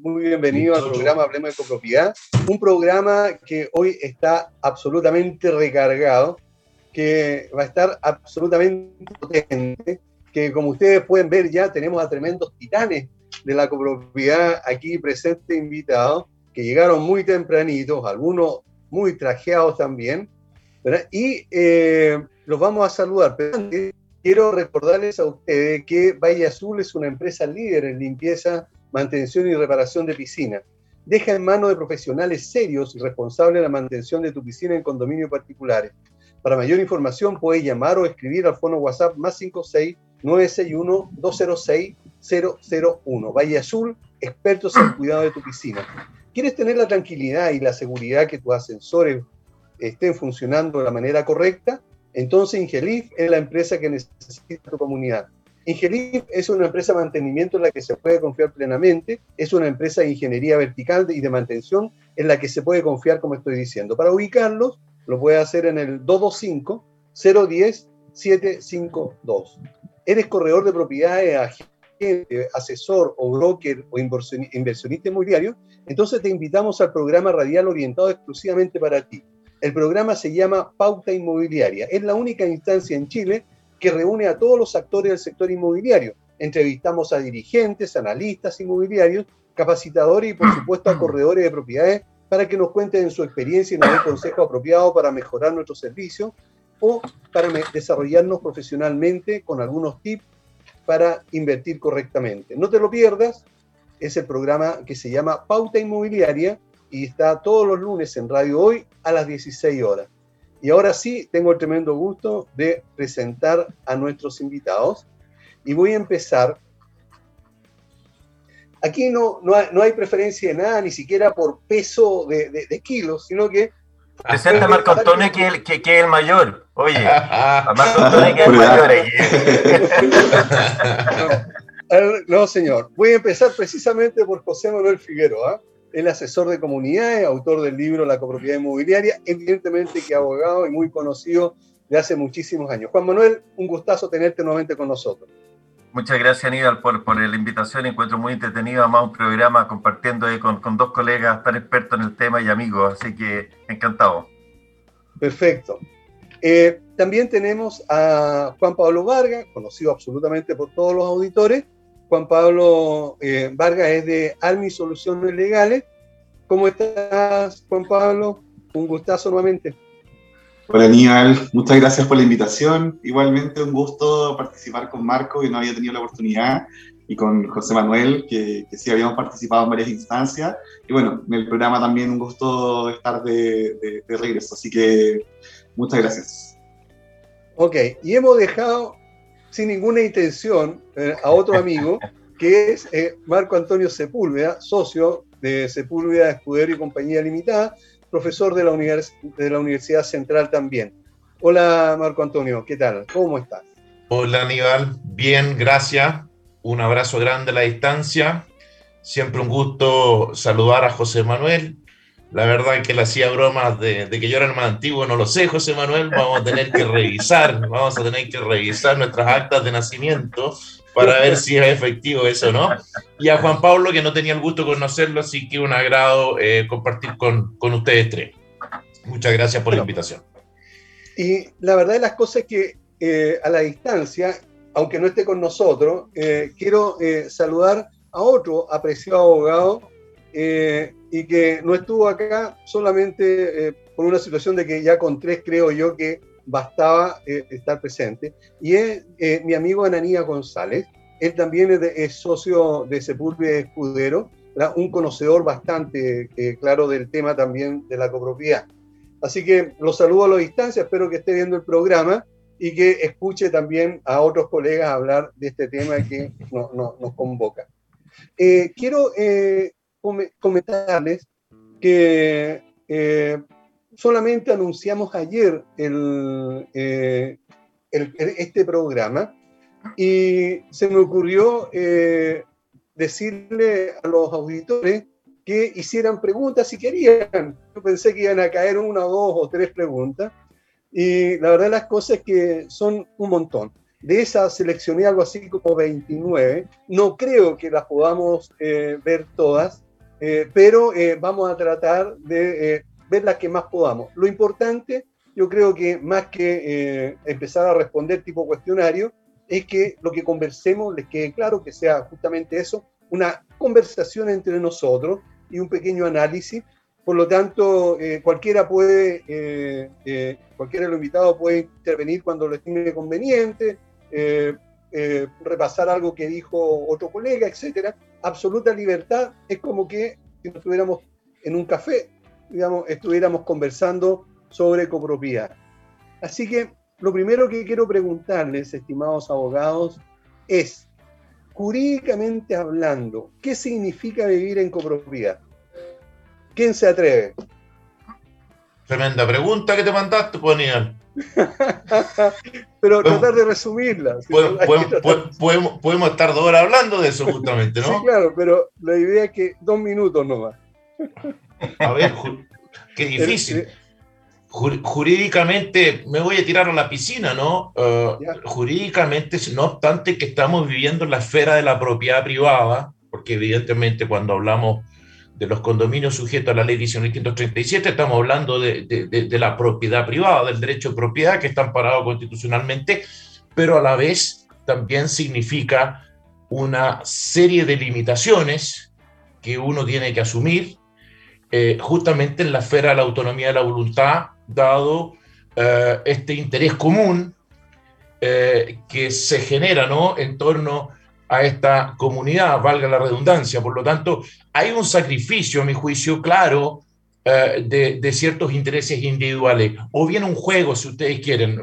muy bienvenido al programa Hablemos de Copropiedad, un programa que hoy está absolutamente recargado, que va a estar absolutamente potente, que como ustedes pueden ver ya tenemos a tremendos titanes de la copropiedad aquí presentes invitados, que llegaron muy tempranitos, algunos muy trajeados también, y eh, los vamos a saludar. Pero antes, quiero recordarles a ustedes que Valle Azul es una empresa líder en limpieza, mantención y reparación de piscinas. Deja en manos de profesionales serios y responsables la mantención de tu piscina en condominios particulares. Para mayor información puedes llamar o escribir al fono WhatsApp más 56 961 206 001. Valle Azul, expertos en cuidado de tu piscina. ¿Quieres tener la tranquilidad y la seguridad que tus ascensores estén funcionando de la manera correcta? Entonces Ingelif es la empresa que necesita tu comunidad. Ingelif es una empresa de mantenimiento en la que se puede confiar plenamente, es una empresa de ingeniería vertical y de mantención en la que se puede confiar, como estoy diciendo. Para ubicarlos, lo puede hacer en el 225 010 752. Eres corredor de propiedades, agente, asesor o broker o inversionista inmobiliario, entonces te invitamos al programa radial orientado exclusivamente para ti. El programa se llama Pauta Inmobiliaria. Es la única instancia en Chile que reúne a todos los actores del sector inmobiliario. Entrevistamos a dirigentes, analistas inmobiliarios, capacitadores y por supuesto a corredores de propiedades para que nos cuenten su experiencia y nos den consejo apropiado para mejorar nuestro servicio o para desarrollarnos profesionalmente con algunos tips para invertir correctamente. No te lo pierdas, es el programa que se llama Pauta Inmobiliaria y está todos los lunes en Radio Hoy a las 16 horas. Y ahora sí, tengo el tremendo gusto de presentar a nuestros invitados y voy a empezar. Aquí no, no, hay, preferencia de nada, ni siquiera por peso de, kilos, sino que... Presenta a Marco Antonio que, es que, que, es el mayor. Oye, a Marco Antonio que es el mayor. no, señor. Voy a empezar precisamente por José Manuel Figueroa el asesor de comunidades, autor del libro La copropiedad inmobiliaria, evidentemente que abogado y muy conocido de hace muchísimos años. Juan Manuel, un gustazo tenerte nuevamente con nosotros. Muchas gracias, Aníbal, por, por la invitación. Encuentro muy entretenido, además, un programa compartiendo ahí con, con dos colegas tan expertos en el tema y amigos, así que encantado. Perfecto. Eh, también tenemos a Juan Pablo Vargas, conocido absolutamente por todos los auditores, Juan Pablo eh, Vargas es de Almi Soluciones Legales. ¿Cómo estás, Juan Pablo? Un gustazo nuevamente. Hola, Aníbal. Muchas gracias por la invitación. Igualmente, un gusto participar con Marco, que no había tenido la oportunidad, y con José Manuel, que, sí habíamos participado en varias instancias. Y bueno, en el programa también un gusto estar de, de regreso. Así que muchas gracias. Ok, y hemos dejado sin ninguna intención eh, a otro amigo, que es eh, Marco Antonio Sepúlveda, socio de Sepúlveda Escudero y Compañía Limitada, profesor de la, de la Universidad Central también. Hola Marco Antonio, ¿qué tal? ¿Cómo estás? Hola Aníbal, bien, gracias. Un abrazo grande a la distancia. Siempre un gusto saludar a José Manuel, la verdad que le hacía bromas de, que yo era el más antiguo, no lo sé, José Manuel. Vamos a tener que revisar, vamos a tener que revisar nuestras actas de nacimiento para ver si es efectivo eso, ¿no? Y a Juan Pablo, que no tenía el gusto de conocerlo, así que un agrado eh, compartir con, con, ustedes tres. Muchas gracias por la invitación. Y la verdad de las cosas es que eh, a la distancia, aunque no esté con nosotros, eh, quiero saludar a otro apreciado abogado y que no estuvo acá solamente eh, por una situación de que ya con tres creo yo que bastaba eh, estar presente. Y es eh, mi amigo Ananía González. Él también es, socio de Sepulvia Escudero, un conocedor bastante claro del tema también de la copropiedad. Así que lo saludo a la distancia, espero que esté viendo el programa y que escuche también a otros colegas hablar de este tema que nos convoca. quiero comentarles que eh, solamente anunciamos ayer eh, el, este programa y se me ocurrió eh, decirle a los auditores que hicieran preguntas si querían. Yo pensé que iban a caer una, dos o tres preguntas y la verdad las cosas es que son un montón. De esas seleccioné algo así como 29. No creo que las podamos eh, ver todas, eh, pero eh, vamos a tratar de ver las que más podamos. Lo importante, yo creo que más que empezar a responder tipo cuestionario, es que lo que conversemos les quede claro, que sea justamente eso, una conversación entre nosotros y un pequeño análisis. Por lo tanto, cualquiera puede, cualquiera de los invitados puede intervenir cuando lo estime conveniente, eh, repasar algo que dijo otro colega, etcétera. Absoluta libertad es como que si nos estuviéramos en un café, digamos, estuviéramos conversando sobre copropiedad. Así que lo primero que quiero preguntarles, estimados abogados, es, jurídicamente hablando, ¿qué significa vivir en copropiedad? ¿Quién se atreve? Tremenda pregunta que te mandaste, Poniel. Pero tratar de resumirla. Podemos, estar dos horas hablando de eso justamente, ¿no? Sí, claro, pero la idea es que dos minutos nomás. A ver, qué difícil. Jurídicamente me voy a tirar a la piscina, ¿no? Uh, jurídicamente, no obstante que estamos viviendo en la esfera de la propiedad privada, porque evidentemente cuando hablamos de los condominios sujetos a la ley 1937, estamos hablando de, de, la propiedad privada, del derecho de propiedad que está amparado constitucionalmente, pero a la vez también significa una serie de limitaciones que uno tiene que asumir eh, justamente en la esfera de la autonomía de la voluntad, dado eh, este interés común eh, que se genera ¿no? en torno a esta comunidad, valga la redundancia. Por lo tanto, hay un sacrificio, a mi juicio, claro, eh, de, ciertos intereses individuales, o bien un juego, si ustedes quieren,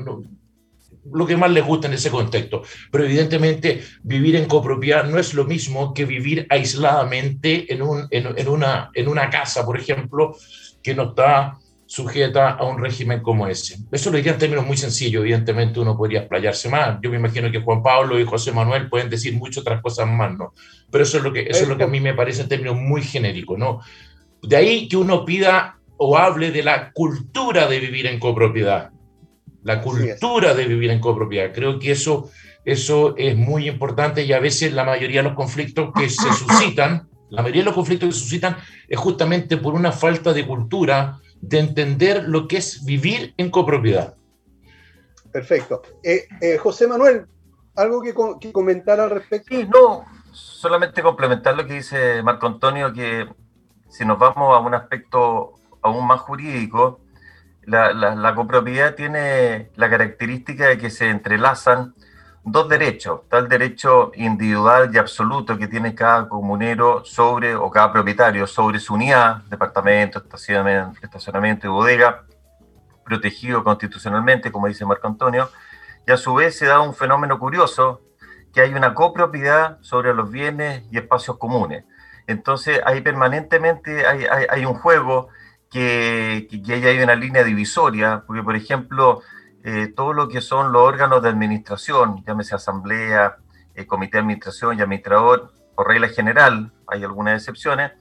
lo que más les gusta en ese contexto. Pero evidentemente vivir en copropiedad no es lo mismo que vivir aisladamente en, un, en, una, en una casa, por ejemplo, que no está sujeta a un régimen como ese. Eso lo diría en términos muy sencillos, evidentemente uno podría explayarse más. Yo me imagino que Juan Pablo y José Manuel pueden decir muchas otras cosas más, ¿no? Pero eso es lo que, eso es lo que a mí me parece en términos muy genéricos, ¿no? De ahí que uno pida o hable de la cultura de vivir en copropiedad. La cultura de vivir en copropiedad. Creo que eso, eso es muy importante y a veces la mayoría de los conflictos que se suscitan, la mayoría de los conflictos que se suscitan es justamente por una falta de cultura, de entender lo que es vivir en copropiedad. Perfecto. Eh, eh, José Manuel, ¿algo que, comentar al respecto? Sí, no, solamente complementar lo que dice Marco Antonio, que si nos vamos a un aspecto aún más jurídico, la, la copropiedad tiene la característica de que se entrelazan dos derechos. Está el derecho individual y absoluto que tiene cada comunero sobre, o cada propietario sobre su unidad, departamento, estacionamiento, y bodega, protegido constitucionalmente, como dice Marco Antonio, y a su vez se da un fenómeno curioso, que hay una copropiedad sobre los bienes y espacios comunes. Entonces, ahí permanentemente hay, hay, un juego que, que, que hay una línea divisoria, porque, por ejemplo, eh, todo lo que son los órganos de administración, llámese asamblea, eh, comité de administración y administrador, por regla general, hay algunas excepciones,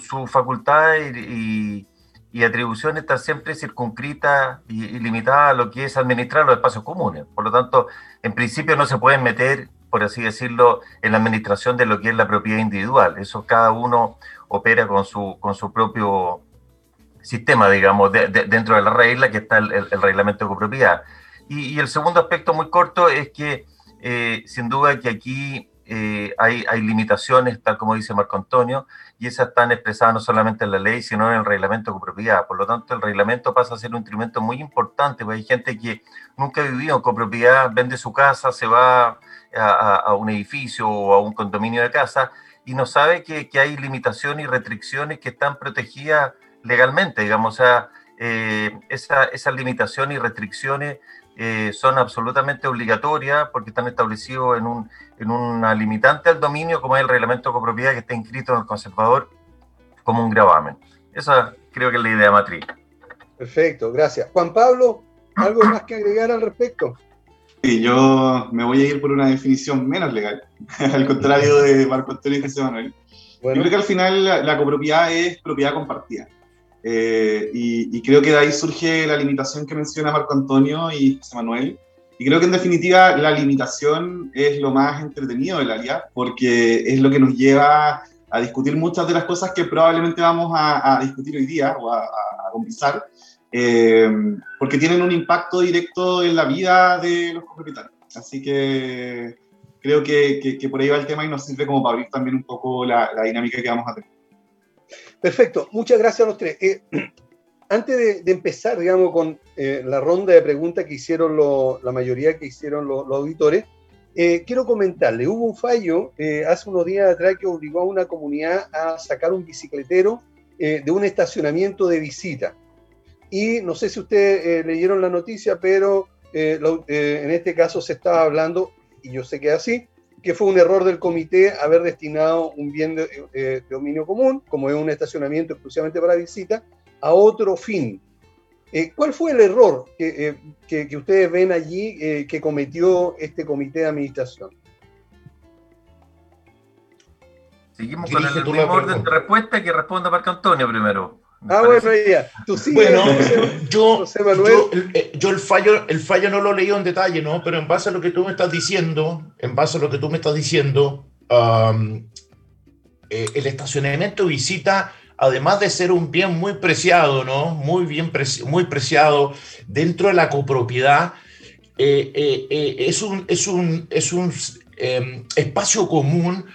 su, facultad y, atribuciones están siempre circunscritas y, y, limitadas a lo que es administrar los espacios comunes. Por lo tanto, en principio no se pueden meter, por así decirlo, en la administración de lo que es la propiedad individual. Eso cada uno opera con su, con su propio sistema, digamos, dentro de la regla que está el, reglamento de copropiedad. Y, el segundo aspecto muy corto es que, eh, sin duda, que aquí eh, hay, limitaciones, tal como dice Marco Antonio, y esas están expresadas no solamente en la ley, sino en el reglamento de copropiedad. Por lo tanto, el reglamento pasa a ser un instrumento muy importante, porque hay gente que nunca ha vivido en copropiedad, vende su casa, se va a, un edificio o a un condominio de casa y no sabe que hay limitaciones y restricciones que están protegidas legalmente, digamos, o sea, eh, esa, esas limitaciones y restricciones eh, son absolutamente obligatorias porque están establecidos en, un, en una limitante al dominio, como es el reglamento de copropiedad que está inscrito en el conservador como un gravamen. Esa creo que es la idea matriz. Perfecto, gracias. Juan Pablo, ¿algo más que agregar al respecto? Sí, yo me voy a ir por una definición menos legal, al contrario de Marco Antonio y José Manuel. Yo creo que al final la copropiedad es propiedad compartida. Eh, y, creo que de ahí surge la limitación que menciona Marco Antonio y José Manuel, Y creo que en definitiva la limitación es lo más entretenido del área, porque es lo que nos lleva a discutir muchas de las cosas que probablemente vamos a, discutir hoy día o a, a conversar, eh, porque tienen un impacto directo en la vida de los copropietarios. Así que creo que, que, por ahí va el tema y nos sirve como para abrir también un poco la, la dinámica que vamos a tener. Perfecto, muchas gracias a los tres. Eh, antes de, empezar, digamos, con eh, la ronda de preguntas que hicieron la mayoría que hicieron los auditores, eh, quiero comentarle, hubo un fallo hace unos días atrás que obligó a una comunidad a sacar un bicicletero de un estacionamiento de visita. Y no sé si ustedes leyeron la noticia, pero en este caso se estaba hablando, y yo sé que es así, que fue un error del comité haber destinado un bien de, dominio común, como es un estacionamiento exclusivamente para visita, a otro fin. Eh, ¿Cuál fue el error que, eh, ustedes ven allí eh, que cometió este comité de administración? Seguimos con el mismo orden de respuesta que responda Marco Antonio primero. Ah, bueno, ya. Tú sí, bueno, yo, eh, yo, el, fallo, el fallo no lo leí en detalle, ¿no? Pero en base a lo que tú me estás diciendo, en base a lo que tú me estás diciendo, eh, el estacionamiento visita, además de ser un bien muy preciado, ¿no? Muy bien, muy preciado dentro de la copropiedad, eh, es un, es un, es un em, espacio común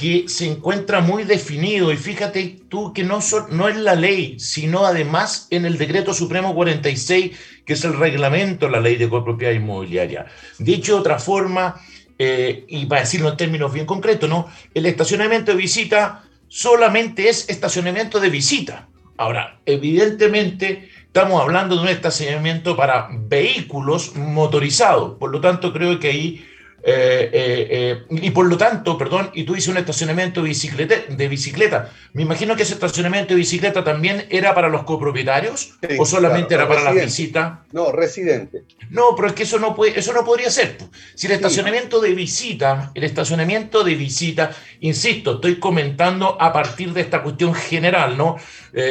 que se encuentra muy definido y fíjate tú que no, es la ley, sino además en el decreto supremo 46, que es el reglamento de la ley de copropiedad inmobiliaria. Dicho de otra forma, eh, y para decirlo en términos bien concretos, ¿no? el estacionamiento de visita solamente es estacionamiento de visita. Ahora, evidentemente estamos hablando de un estacionamiento para vehículos motorizados, por lo tanto creo que ahí eh, eh, eh, y por lo tanto, perdón, y tú dices un estacionamiento de bicicleta, de bicicleta. Me imagino que ese estacionamiento de bicicleta también era para los copropietarios o solamente era para la visita. No, residente. No, pero es que eso no puede, eso no podría ser. Si el estacionamiento de visita, el estacionamiento de visita, insisto, estoy comentando a partir de esta cuestión general, ¿no?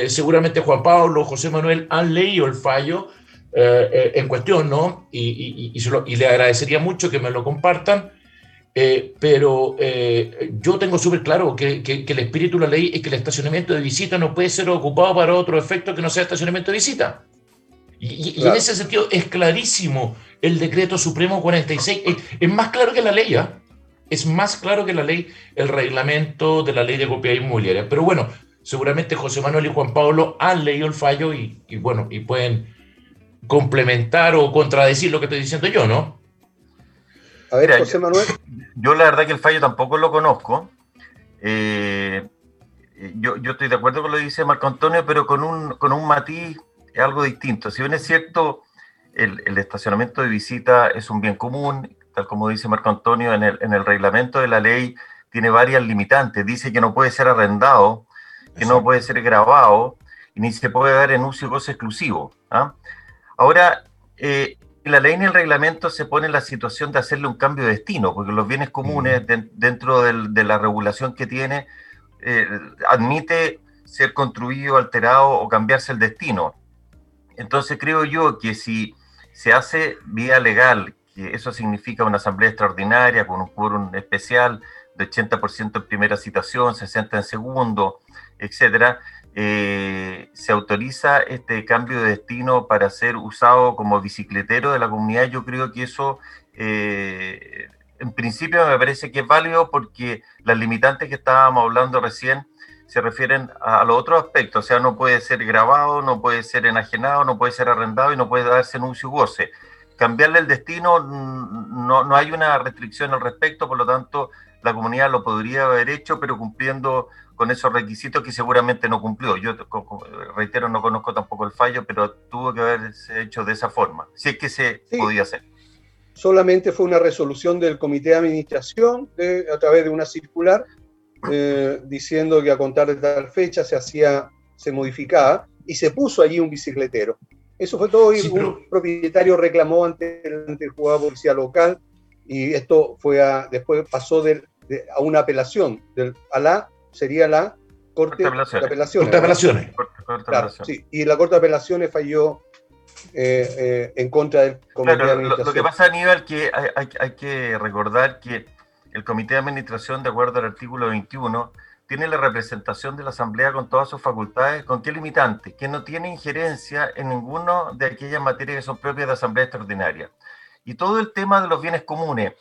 seguramente Juan Pablo, José Manuel han leído el fallo eh, eh, en cuestión, ¿no? Y, y, le agradecería mucho que me lo compartan, eh, pero yo tengo súper claro que, que, el espíritu de la ley es que el estacionamiento de visita no puede ser ocupado para otro efecto que no sea estacionamiento de visita. Y, en ese sentido es clarísimo el decreto supremo 46, es, más claro que la ley, ¿ah? Es más claro que la ley, el reglamento de la ley de propiedad inmobiliaria. Pero bueno, seguramente José Manuel y Juan Pablo han leído el fallo y, y bueno, y pueden complementar o contradecir lo que estoy diciendo yo, ¿no? A ver, José Manuel. Yo, la verdad que el fallo tampoco lo conozco. Eh, yo, yo, estoy de acuerdo con lo que dice Marco Antonio, pero con un, con un matiz algo distinto. Si bien es cierto, el, el, estacionamiento de visita es un bien común, tal como dice Marco Antonio, en el, en el reglamento de la ley tiene varias limitantes. Dice que no puede ser arrendado, que no puede ser grabado, y ni se puede dar en uso y goce exclusivo. ¿ah? Ahora, eh, la ley y el reglamento se pone en la situación de hacerle un cambio de destino, porque los bienes comunes, dentro de la regulación que tiene, eh, admite ser construido, alterado o cambiarse el destino. Entonces creo yo que si se hace vía legal, que eso significa una asamblea extraordinaria con un quórum especial de 80% en primera citación, 60 en segundo, etcétera, eh, se autoriza este cambio de destino para ser usado como bicicletero de la comunidad, yo creo que eso eh, en principio me parece que es válido porque las limitantes que estábamos hablando recién se refieren a, los otros aspectos, o sea, no puede ser grabado, no puede ser enajenado, no puede ser arrendado y no puede darse en y goce. Cambiarle el destino, no, no hay una restricción al respecto, por lo tanto, la comunidad lo podría haber hecho, pero cumpliendo con esos requisitos que seguramente no cumplió. Yo reitero, no conozco tampoco el fallo, pero tuvo que haberse hecho de esa forma, si es que se podía hacer. Solamente fue una resolución del comité de administración a través de una circular eh, diciendo que a contar de tal fecha se hacía, se modificaba y se puso allí un bicicletero. Eso fue todo y un propietario reclamó ante el, ante el juzgado policía local y esto fue a, después pasó de, a una apelación del, a la sería la Corte, de Apelaciones. Corte de Apelaciones. sí, y la Corte de Apelaciones falló en contra del comité de administración. Lo, que pasa, Aníbal, que hay, hay que recordar que el comité de administración, de acuerdo al artículo 21, tiene la representación de la Asamblea con todas sus facultades, ¿con qué limitante? Que no tiene injerencia en ninguno de aquellas materias que son propias de Asamblea Extraordinaria. Y todo el tema de los bienes comunes,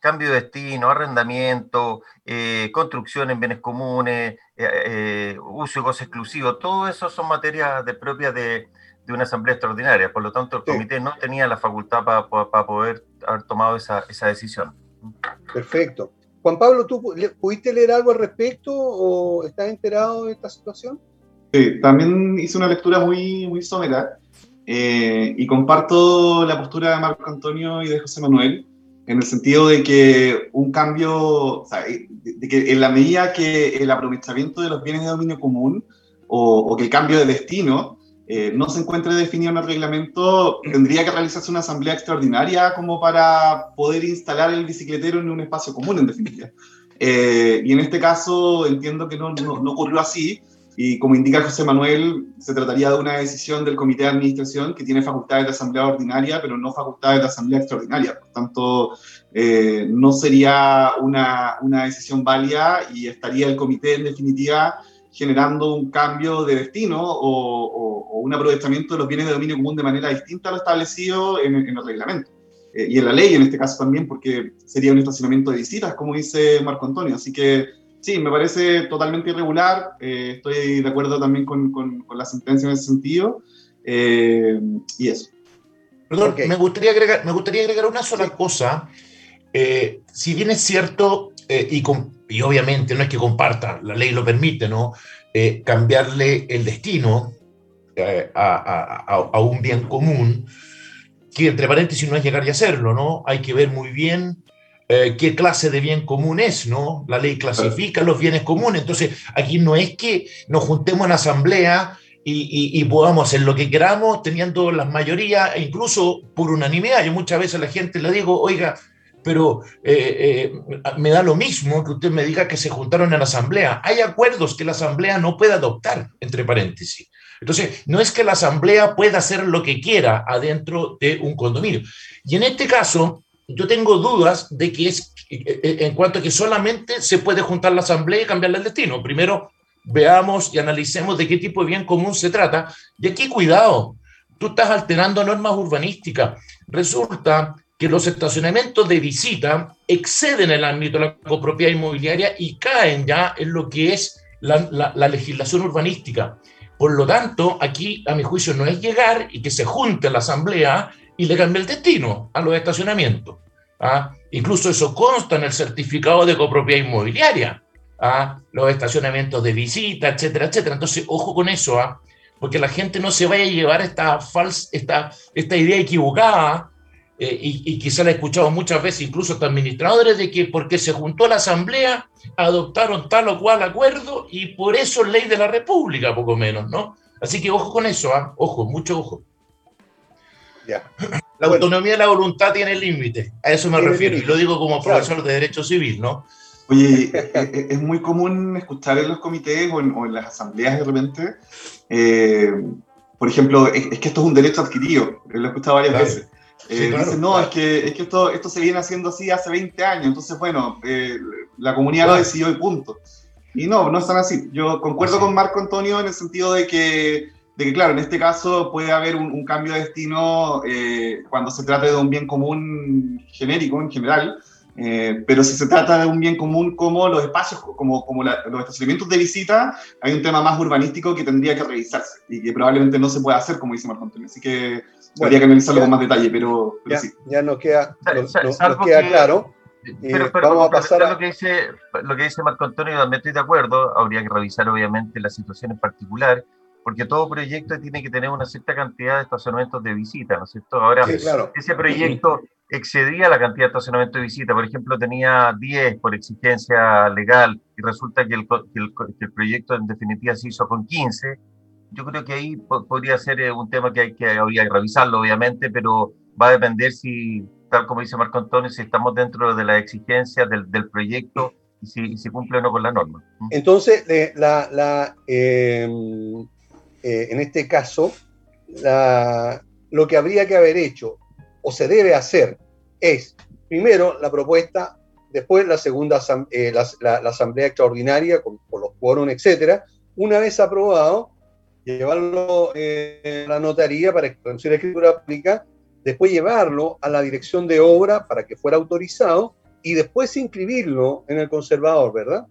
cambio de destino, arrendamiento, eh, construcción en bienes comunes, eh, eh, uso y goce exclusivo, todo eso son materias de, propias de, una asamblea extraordinaria. Por lo tanto, el comité no tenía la facultad para poder haber tomado esa, esa decisión. Perfecto. Juan Pablo, ¿tú pudiste leer algo al respecto o estás enterado de esta situación? Sí, también hice una lectura muy, muy somera eh, y comparto la postura de Marco Antonio y de José Manuel en el sentido de que un cambio, o sea, de que en la medida que el aprovechamiento de los bienes de dominio común o, o que el cambio de destino eh, no se encuentre definido en el reglamento, tendría que realizarse una asamblea extraordinaria como para poder instalar el bicicletero en un espacio común, en definitiva. Eh, y en este caso entiendo que no, no, ocurrió así, y como indica José Manuel, se trataría de una decisión del comité de administración que tiene facultades de asamblea ordinaria, pero no facultades de asamblea extraordinaria. Por tanto, eh, no sería una, una decisión válida y estaría el comité en definitiva generando un cambio de destino o, un aprovechamiento de los bienes de dominio común de manera distinta a lo establecido en, el reglamento. Eh, y en la ley en este caso también, porque sería un estacionamiento de visitas, como dice Marco Antonio. Así que sí, me parece totalmente irregular. Eh, estoy de acuerdo también con, con, la sentencia en ese sentido. Eh, y eso. Perdón, me, gustaría agregar, me gustaría agregar una sola cosa. si bien es cierto, y con, y obviamente no es que comparta, la ley lo permite, ¿no? Eh, cambiarle el destino eh, a, un bien común, que entre paréntesis no es llegar y hacerlo, ¿no? Hay que ver muy bien eh, qué clase de bien común es, ¿no? La ley clasifica los bienes comunes, entonces aquí no es que nos juntemos en asamblea y, y, podamos hacer lo que queramos teniendo las mayorías, e incluso por unanimidad. Yo muchas veces a la gente le digo, oiga, pero eh, eh, me da lo mismo que usted me diga que se juntaron en la asamblea. Hay acuerdos que la asamblea no puede adoptar, entre paréntesis. Entonces, no es que la asamblea pueda hacer lo que quiera adentro de un condominio. Y en este caso, yo tengo dudas de que es eh, en cuanto a que solamente se puede juntar la asamblea y cambiarle el destino. Primero, veamos y analicemos de qué tipo de bien común se trata. Y aquí, cuidado, tú estás alterando normas urbanísticas. Resulta que los estacionamientos de visita exceden el ámbito de la copropiedad inmobiliaria y caen ya en lo que es la, legislación urbanística. Por lo tanto, aquí, a mi juicio, no es llegar y que se junte la asamblea y le cambie el destino a los estacionamientos. ¿ah? Incluso eso consta en el certificado de copropiedad inmobiliaria. ¿ah? Los estacionamientos de visita, etcétera, etcétera. Entonces, ojo con eso, ¿ah? porque la gente no se vaya a llevar esta, falsa, esta, esta idea equivocada eh, y, quizá la he escuchado muchas veces, incluso hasta administradores, de que porque se juntó la Asamblea, adoptaron tal o cual acuerdo y por eso es ley de la República, poco menos, ¿no? Así que ojo con eso, ¿ah? ojo, mucho ojo. Ya. La autonomía de la voluntad tiene límite, a eso me refiero, y lo digo como profesor de Derecho Civil, ¿no? Oye, es, muy común escuchar en los comités o en, las asambleas de repente, eh, por ejemplo, es, que esto es un derecho adquirido, lo he escuchado varias veces. Eh, dicen, no, es que, es que esto, esto se viene haciendo así hace 20 años, entonces, bueno, eh, la comunidad lo decidió y punto. Y no, no están así. Yo concuerdo con Marco Antonio en el sentido de que, de que claro, en este caso puede haber un, cambio de destino eh, cuando se trate de un bien común genérico en general, eh, pero si se trata de un bien común como los espacios, como, como los estacionamientos de visita, hay un tema más urbanístico que tendría que revisarse y que probablemente no se puede hacer, como dice Marco Antonio. Así que habría que analizarlo con más detalle, pero, ya, sí. Ya nos queda, nos, queda claro. Pero, vamos a pasar a... Lo que, dice, lo que dice Marco Antonio, también estoy de acuerdo, habría que revisar obviamente la situación en particular, porque todo proyecto tiene que tener una cierta cantidad de estacionamientos de visita, ¿no es cierto? Ahora, ese proyecto excedía la cantidad de estacionamientos de visita, por ejemplo, tenía 10 por exigencia legal y resulta que el, el, proyecto en definitiva se hizo con 15, yo creo que ahí podría ser eh, un tema que, hay que habría que revisarlo, obviamente, pero va a depender si, tal como dice Marco Antonio, si estamos dentro de las exigencias del, del proyecto y si, si, cumple o no con la norma. Entonces, la, la em, eh, en este caso, lo que habría que haber hecho o se debe hacer es, primero, la propuesta, después la segunda, eh, la, asamblea extraordinaria con, los quórum, etcétera. Una vez aprobado, llevarlo eh, a la notaría para producir la escritura pública, después llevarlo a la dirección de obra para que fuera autorizado y después inscribirlo en el conservador, ¿verdad?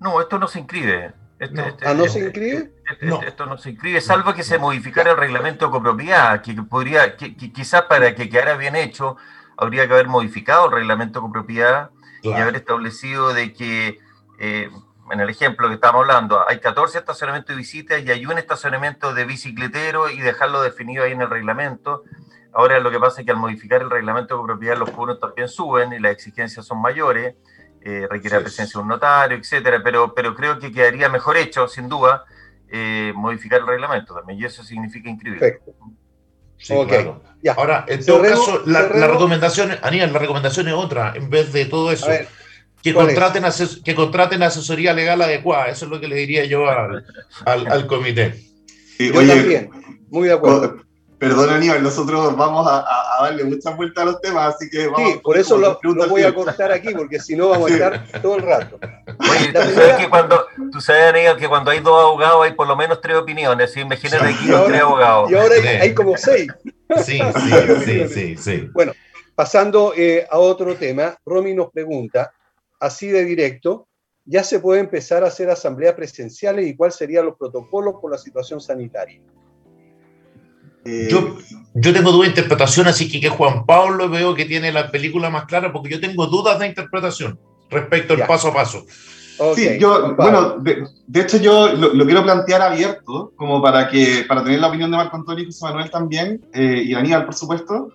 No, esto no se inscribe. Este, no. Este, ¿Ah, no se este, inscribe? Esto no se inscribe, salvo que se modificara el reglamento de copropiedad, que podría, que, quizás para que quedara bien hecho, habría que haber modificado el reglamento de copropiedad y haber establecido de que, eh, en el ejemplo que estamos hablando, hay 14 estacionamientos de visitas y hay un estacionamiento de bicicletero y dejarlo definido ahí en el reglamento. Ahora lo que pasa es que al modificar el reglamento de copropiedad los puntos también suben y las exigencias son mayores eh, requiere la presencia de un notario, etcétera, pero, pero creo que quedaría mejor hecho, sin duda, eh, modificar el reglamento también, y eso significa inscribir. Perfecto. Sí, claro. Ahora, en todo caso, la, recomendación, Aníbal, la recomendación es otra, en vez de todo eso. que contraten, que contraten asesoría legal adecuada, eso es lo que le diría yo al, al, comité. yo también, muy de acuerdo. Perdón, Aníbal, nosotros vamos a, darle muchas vueltas a los temas, así que vamos. Sí, por eso lo, voy a cortar aquí, porque si no vamos a estar todo el rato. Oye, tú sabes, que cuando, tú sabes, Aníbal, que cuando hay dos abogados hay por lo menos tres opiniones. ¿sí? Imagínate aquí los tres abogados. Y ahora hay, como seis. Sí, sí, sí, sí, sí. Bueno, pasando eh, a otro tema, Romy nos pregunta, así de directo, ¿ya se puede empezar a hacer asambleas presenciales y cuáles serían los protocolos por la situación sanitaria? Eh, yo, yo tengo duda de interpretación, así que, que Juan Pablo veo que tiene la película más clara, porque yo tengo dudas de interpretación respecto al paso a paso. sí, yo, bueno, de, hecho yo lo, quiero plantear abierto, como para, que, para tener la opinión de Marco Antonio y José Manuel también, eh, y Daniel, por supuesto.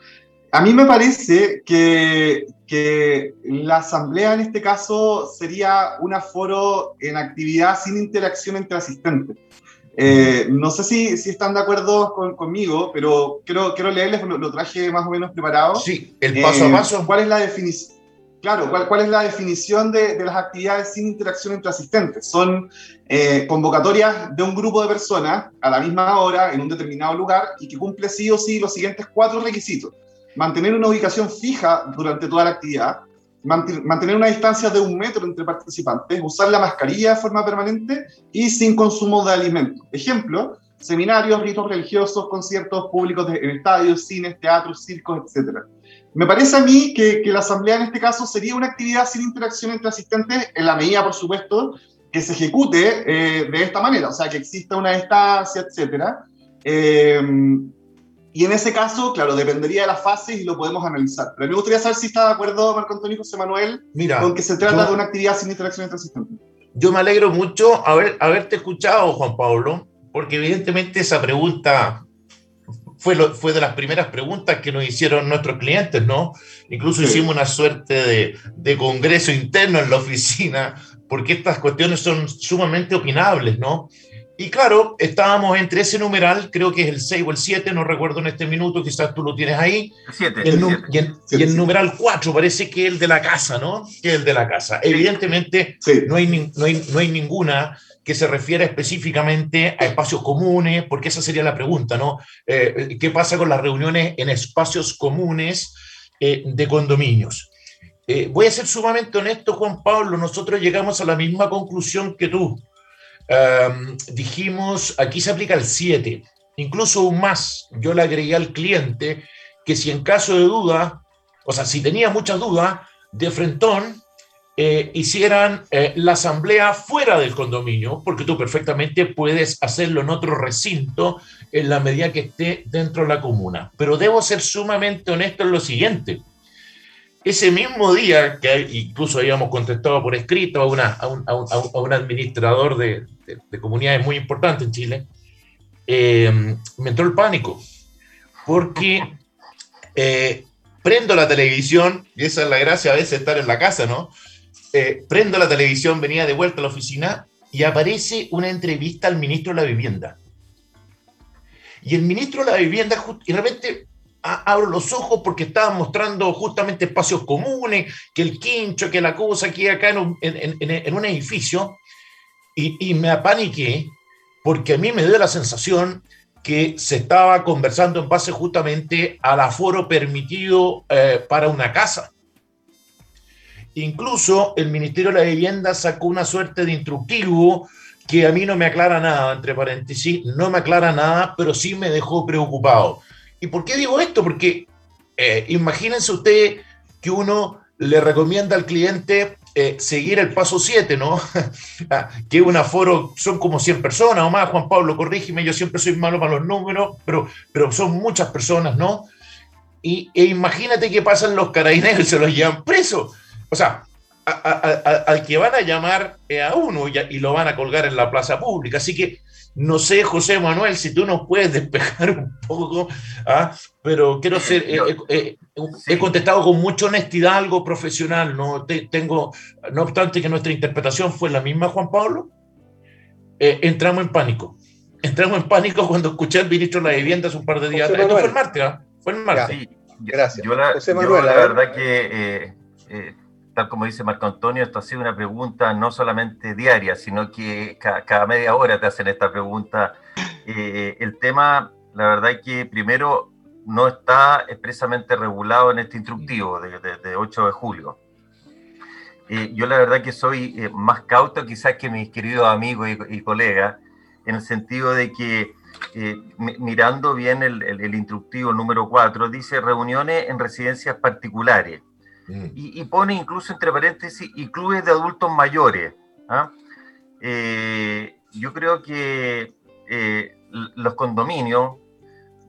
A mí me parece que, que la asamblea en este caso sería un aforo en actividad sin interacción entre asistentes. Eh, no sé si, si, están de acuerdo conmigo, pero quiero, quiero leerles, lo, traje más o menos preparado. Sí, el paso a eh, paso. ¿Cuál es la definición? Claro, ¿cuál, ¿cuál, es la definición de, de, las actividades sin interacción entre asistentes? Son eh, convocatorias de un grupo de personas a la misma hora, en un determinado lugar, y que cumple sí o sí los siguientes cuatro requisitos. Mantener una ubicación fija durante toda la actividad, mantener una distancia de un metro entre participantes, usar la mascarilla de forma permanente y sin consumo de alimentos. Ejemplo, seminarios, ritos religiosos, conciertos públicos en estadios, cines, teatros, circos, etc. Me parece a mí que, la asamblea en este caso sería una actividad sin interacción entre asistentes, en la medida, por supuesto, que se ejecute eh, de esta manera, o sea, que exista una distancia, etc. Eh, y en ese caso, claro, dependería de las fases y lo podemos analizar. Pero me gustaría saber si está de acuerdo Marco Antonio y José Manuel Mira, con que se trata de una actividad sin interacción entre asistentes. Yo me alegro mucho haber, haberte escuchado, Juan Pablo, porque evidentemente esa pregunta fue, lo, fue de las primeras preguntas que nos hicieron nuestros clientes, ¿no? Incluso hicimos una suerte de, de congreso interno en la oficina, porque estas cuestiones son sumamente opinables, ¿no? Y claro, estábamos entre ese numeral, creo que es el 6 o el 7, no recuerdo en este minuto, quizás tú lo tienes ahí. El 7. Y, el, numeral 4 parece que es el de la casa, ¿no? Que es el de la casa. Evidentemente, no, hay, no, hay, no hay ninguna que se refiera específicamente a espacios comunes, porque esa sería la pregunta, ¿no? Eh, ¿Qué pasa con las reuniones en espacios comunes eh, de condominios? Eh, voy a ser sumamente honesto, Juan Pablo, nosotros llegamos a la misma conclusión que tú dijimos, aquí se aplica el 7, incluso un más. Yo le agregué al cliente que si en caso de duda, o sea, si tenía muchas dudas, de frentón, eh, hicieran eh, la asamblea fuera del condominio, porque tú perfectamente puedes hacerlo en otro recinto en la medida que esté dentro de la comuna. Pero debo ser sumamente honesto en lo siguiente. Ese mismo día, que incluso habíamos contestado por escrito a, un, administrador de, de, comunidades muy importantes en Chile, eh, me entró el pánico, porque eh, prendo la televisión, y esa es la gracia a veces estar en la casa, ¿no? Eh, prendo la televisión, venía de vuelta a la oficina y aparece una entrevista al ministro de la Vivienda. Y el ministro de la Vivienda, y realmente abro los ojos porque estaban mostrando justamente espacios comunes, que el quincho, que la cosa, aquí acá en un, en, un edificio, y, y, me apaniqué porque a mí me dio la sensación que se estaba conversando en base justamente al aforo permitido eh, para una casa. Incluso el Ministerio de la Vivienda sacó una suerte de instructivo que a mí no me aclara nada, entre paréntesis, no me aclara nada, pero sí me dejó preocupado. ¿Y por qué digo esto? Porque eh, imagínense usted que uno le recomienda al cliente eh, seguir el paso 7, ¿no? Ah, que un aforo son como 100 personas o más, Juan Pablo, corrígeme, yo siempre soy malo para los números, pero, pero son muchas personas, ¿no? Y e imagínate qué pasan los carabineros, se los llevan presos. O sea, al que van a llamar a uno y, lo van a colgar en la plaza pública. Así que no sé, José Manuel, si tú nos puedes despejar un poco, ¿ah? pero quiero ser, eh, eh, eh, he contestado con mucha honestidad algo profesional, no tengo, no obstante que nuestra interpretación fue la misma, Juan Pablo, entramos en pánico. Entramos en pánico cuando escuché al ministro de la Vivienda hace un par de días. Esto fue el martes, ¿ah? Fue el martes. gracias. Yo la, José Manuel, la verdad que tal como dice Marco Antonio, esto ha sido una pregunta no solamente diaria, sino que cada, media hora te hacen esta pregunta. Eh, el tema, la verdad es que primero no está expresamente regulado en este instructivo de, 8 de julio. Eh, yo la verdad que soy eh, más cauto quizás que mis queridos amigos y, colegas, en el sentido de que mirando bien el, el instructivo número 4, dice reuniones en residencias particulares. Mm. Y, pone incluso entre paréntesis y clubes de adultos mayores. ¿ah? Eh, yo creo que eh, los condominios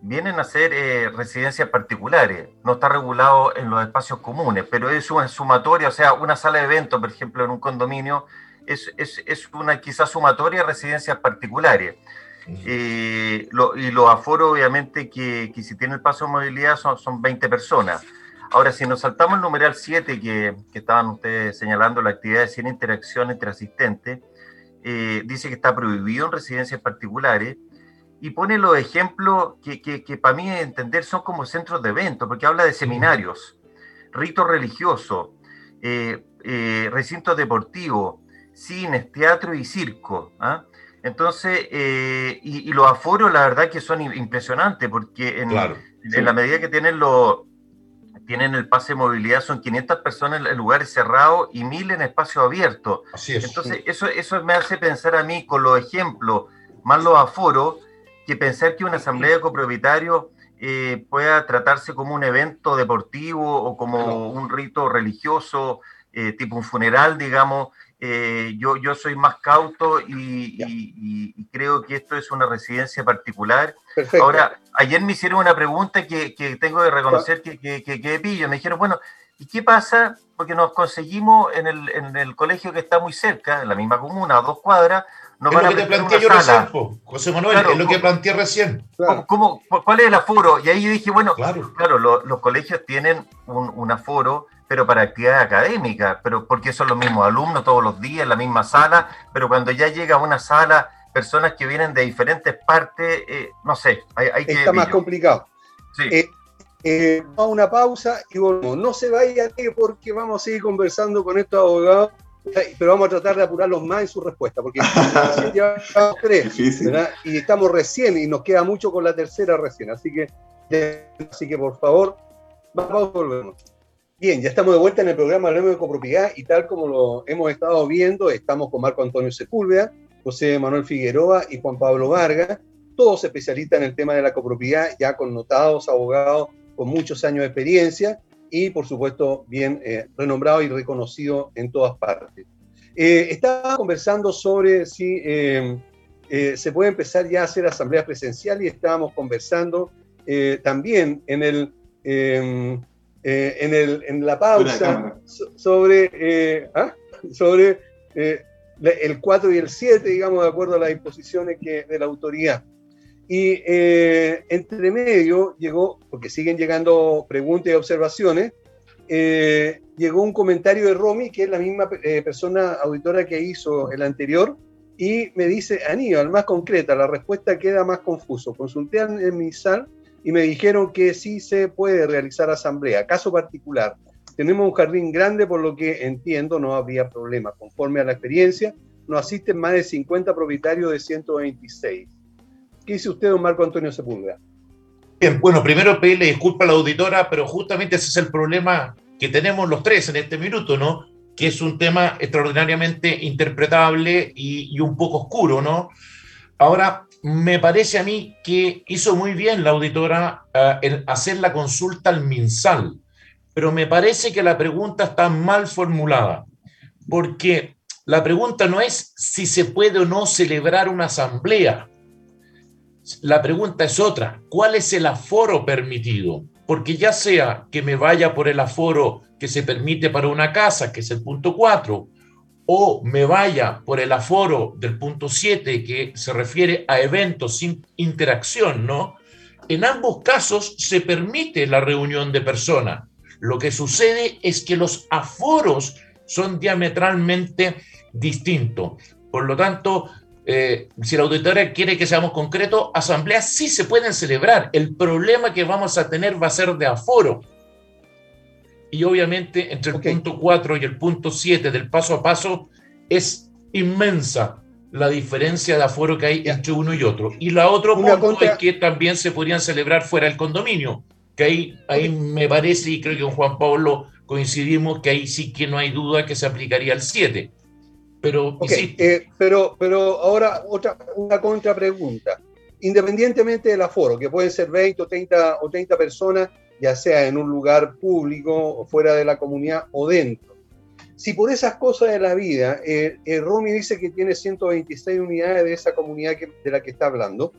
vienen a ser eh, residencias particulares, no está regulado en los espacios comunes, pero es una sumatoria, o sea, una sala de eventos, por ejemplo, en un condominio, es, es, es una quizás sumatoria de residencias particulares. Mm. y los aforos, obviamente, que, que si tiene el paso de movilidad son, son 20 personas. Ahora, si nos saltamos el numeral 7 que, que estaban ustedes señalando, la actividad sin interacción entre asistentes, eh, dice que está prohibido en residencias particulares y pone los ejemplos que, que, para mí entender son como centros de eventos, porque habla de seminarios, ritos religiosos, eh, eh, recintos deportivos, cines, teatro y circo. ¿ah? Entonces, y, los aforos, la verdad que son impresionantes, porque en, en la medida que tienen los tienen el pase de movilidad, son 500 personas en lugares cerrados y 1000 en espacio abierto. Así es. Entonces, eso, eso me hace pensar a mí con los ejemplos, más los aforos, que pensar que una asamblea de copropietarios eh, pueda tratarse como un evento deportivo o como un rito religioso, eh, tipo un funeral, digamos, eh, yo, yo soy más cauto y, creo que esto es una residencia particular. Ahora, ayer me hicieron una pregunta que, tengo que reconocer que, que, pillo. Me dijeron, bueno, ¿y qué pasa? Porque nos conseguimos en el, en el colegio que está muy cerca, en la misma comuna, a dos cuadras, es lo que te planteé yo recién, José Manuel, es lo que planteé recién. ¿Cómo, cuál es el aforo? Y ahí yo dije, bueno, claro, claro los colegios tienen un, un aforo pero para actividad académica, pero porque son los mismos alumnos todos los días en la misma sala, pero cuando ya llega a una sala personas que vienen de diferentes partes, eh, no sé, hay, que... Está más complicado. Sí. Eh, eh, vamos a una pausa y volvemos. No se vaya porque vamos a seguir conversando con estos abogados, pero vamos a tratar de apurarlos más en su respuesta, porque llevamos tres, y estamos recién y nos queda mucho con la tercera recién, así que, así que por favor, vamos a volver. Bien, ya estamos de vuelta en el programa Hablemos de Copropiedad y tal como lo hemos estado viendo, estamos con Marco Antonio Sepúlveda, José Manuel Figueroa y Juan Pablo Vargas, todos especialistas en el tema de la copropiedad, ya connotados, abogados con muchos años de experiencia y, por supuesto, bien eh, renombrado y reconocido en todas partes. Eh, estaba conversando sobre si eh, eh, se puede empezar ya a hacer asambleas presenciales y estábamos conversando también en el eh, en, el, en, la pausa sobre, eh, ¿ah? sobre eh, el 4 y el 7, digamos, de acuerdo a las disposiciones que, de la autoridad. Y entre medio llegó, porque siguen llegando preguntas y observaciones, llegó un comentario de Romy, que es la misma persona auditora que hizo el anterior, y me dice, Aníbal, más concreta, la respuesta queda más confuso. Consulté en mi sal y me dijeron que sí se puede realizar asamblea. Caso particular, tenemos un jardín grande, por lo que entiendo no habría problema. Conforme a la experiencia, nos asisten más de 50 propietarios de 126. ¿Qué dice usted, don Marco Antonio Sepúlveda? Bien, bueno, primero pedirle disculpas a la auditora, pero justamente ese es el problema que tenemos los tres en este minuto, ¿no? Que es un tema extraordinariamente interpretable y, un poco oscuro, ¿no? Ahora, me parece a mí que hizo muy bien la auditora uh, en hacer la consulta al MinSal, pero me parece que la pregunta está mal formulada, porque la pregunta no es si se puede o no celebrar una asamblea, la pregunta es otra, ¿cuál es el aforo permitido? Porque ya sea que me vaya por el aforo que se permite para una casa, que es el punto 4, o me vaya por el aforo del punto 7, que se refiere a eventos sin interacción, ¿no? En ambos casos se permite la reunión de personas. Lo que sucede es que los aforos son diametralmente distintos. Por lo tanto, eh, si la auditoría quiere que seamos concretos, asambleas sí se pueden celebrar. El problema que vamos a tener va a ser de aforo. Y obviamente entre el punto 4 y el punto 7 del paso a paso es inmensa la diferencia de aforo que hay entre uno y otro. Y la otro punto es que también se podrían celebrar fuera del condominio, que ahí, ahí me parece, y creo que con Juan Pablo coincidimos, que ahí sí que no hay duda que se aplicaría el 7 pero, eh, pero, pero ahora otra, una contrapregunta. Independientemente del aforo, que pueden ser 20 o 30, o 30 personas, ya sea en un lugar público o fuera de la comunidad o dentro. Si por esas cosas de la vida, eh, eh Romy dice que tiene 126 unidades de esa comunidad de la que está hablando,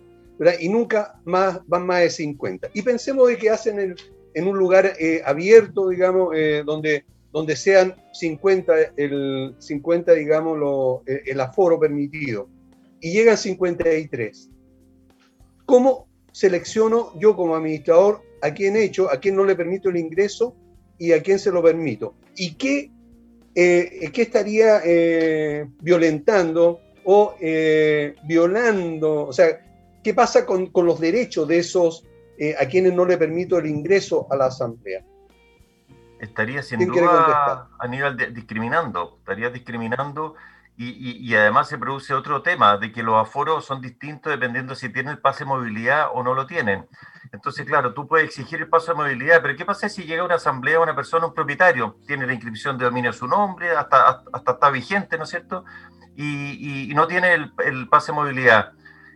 y nunca más van más de 50. Y pensemos de que hacen en, en un lugar eh, abierto, digamos, donde donde sean 50, el 50 digamos, el aforo permitido, y llegan 53. ¿Cómo selecciono yo como administrador a quién he hecho, a quién no le permito el ingreso y a quién se lo permito? ¿Y qué, eh, qué estaría eh, violentando o eh, violando? O sea, ¿qué pasa con, con los derechos de esos a quienes no le permito el ingreso a la asamblea? Estaría sin duda a nivel de, discriminando, estaría discriminando y, además se produce otro tema de que los aforos son distintos dependiendo si tienen el pase de movilidad o no lo tienen. Entonces, claro, tú puedes exigir el paso de movilidad, pero ¿qué pasa si llega una asamblea, una persona, un propietario, tiene la inscripción de dominio a su nombre, hasta, hasta, está vigente, ¿no es cierto? Y, no tiene el, el, pase de movilidad,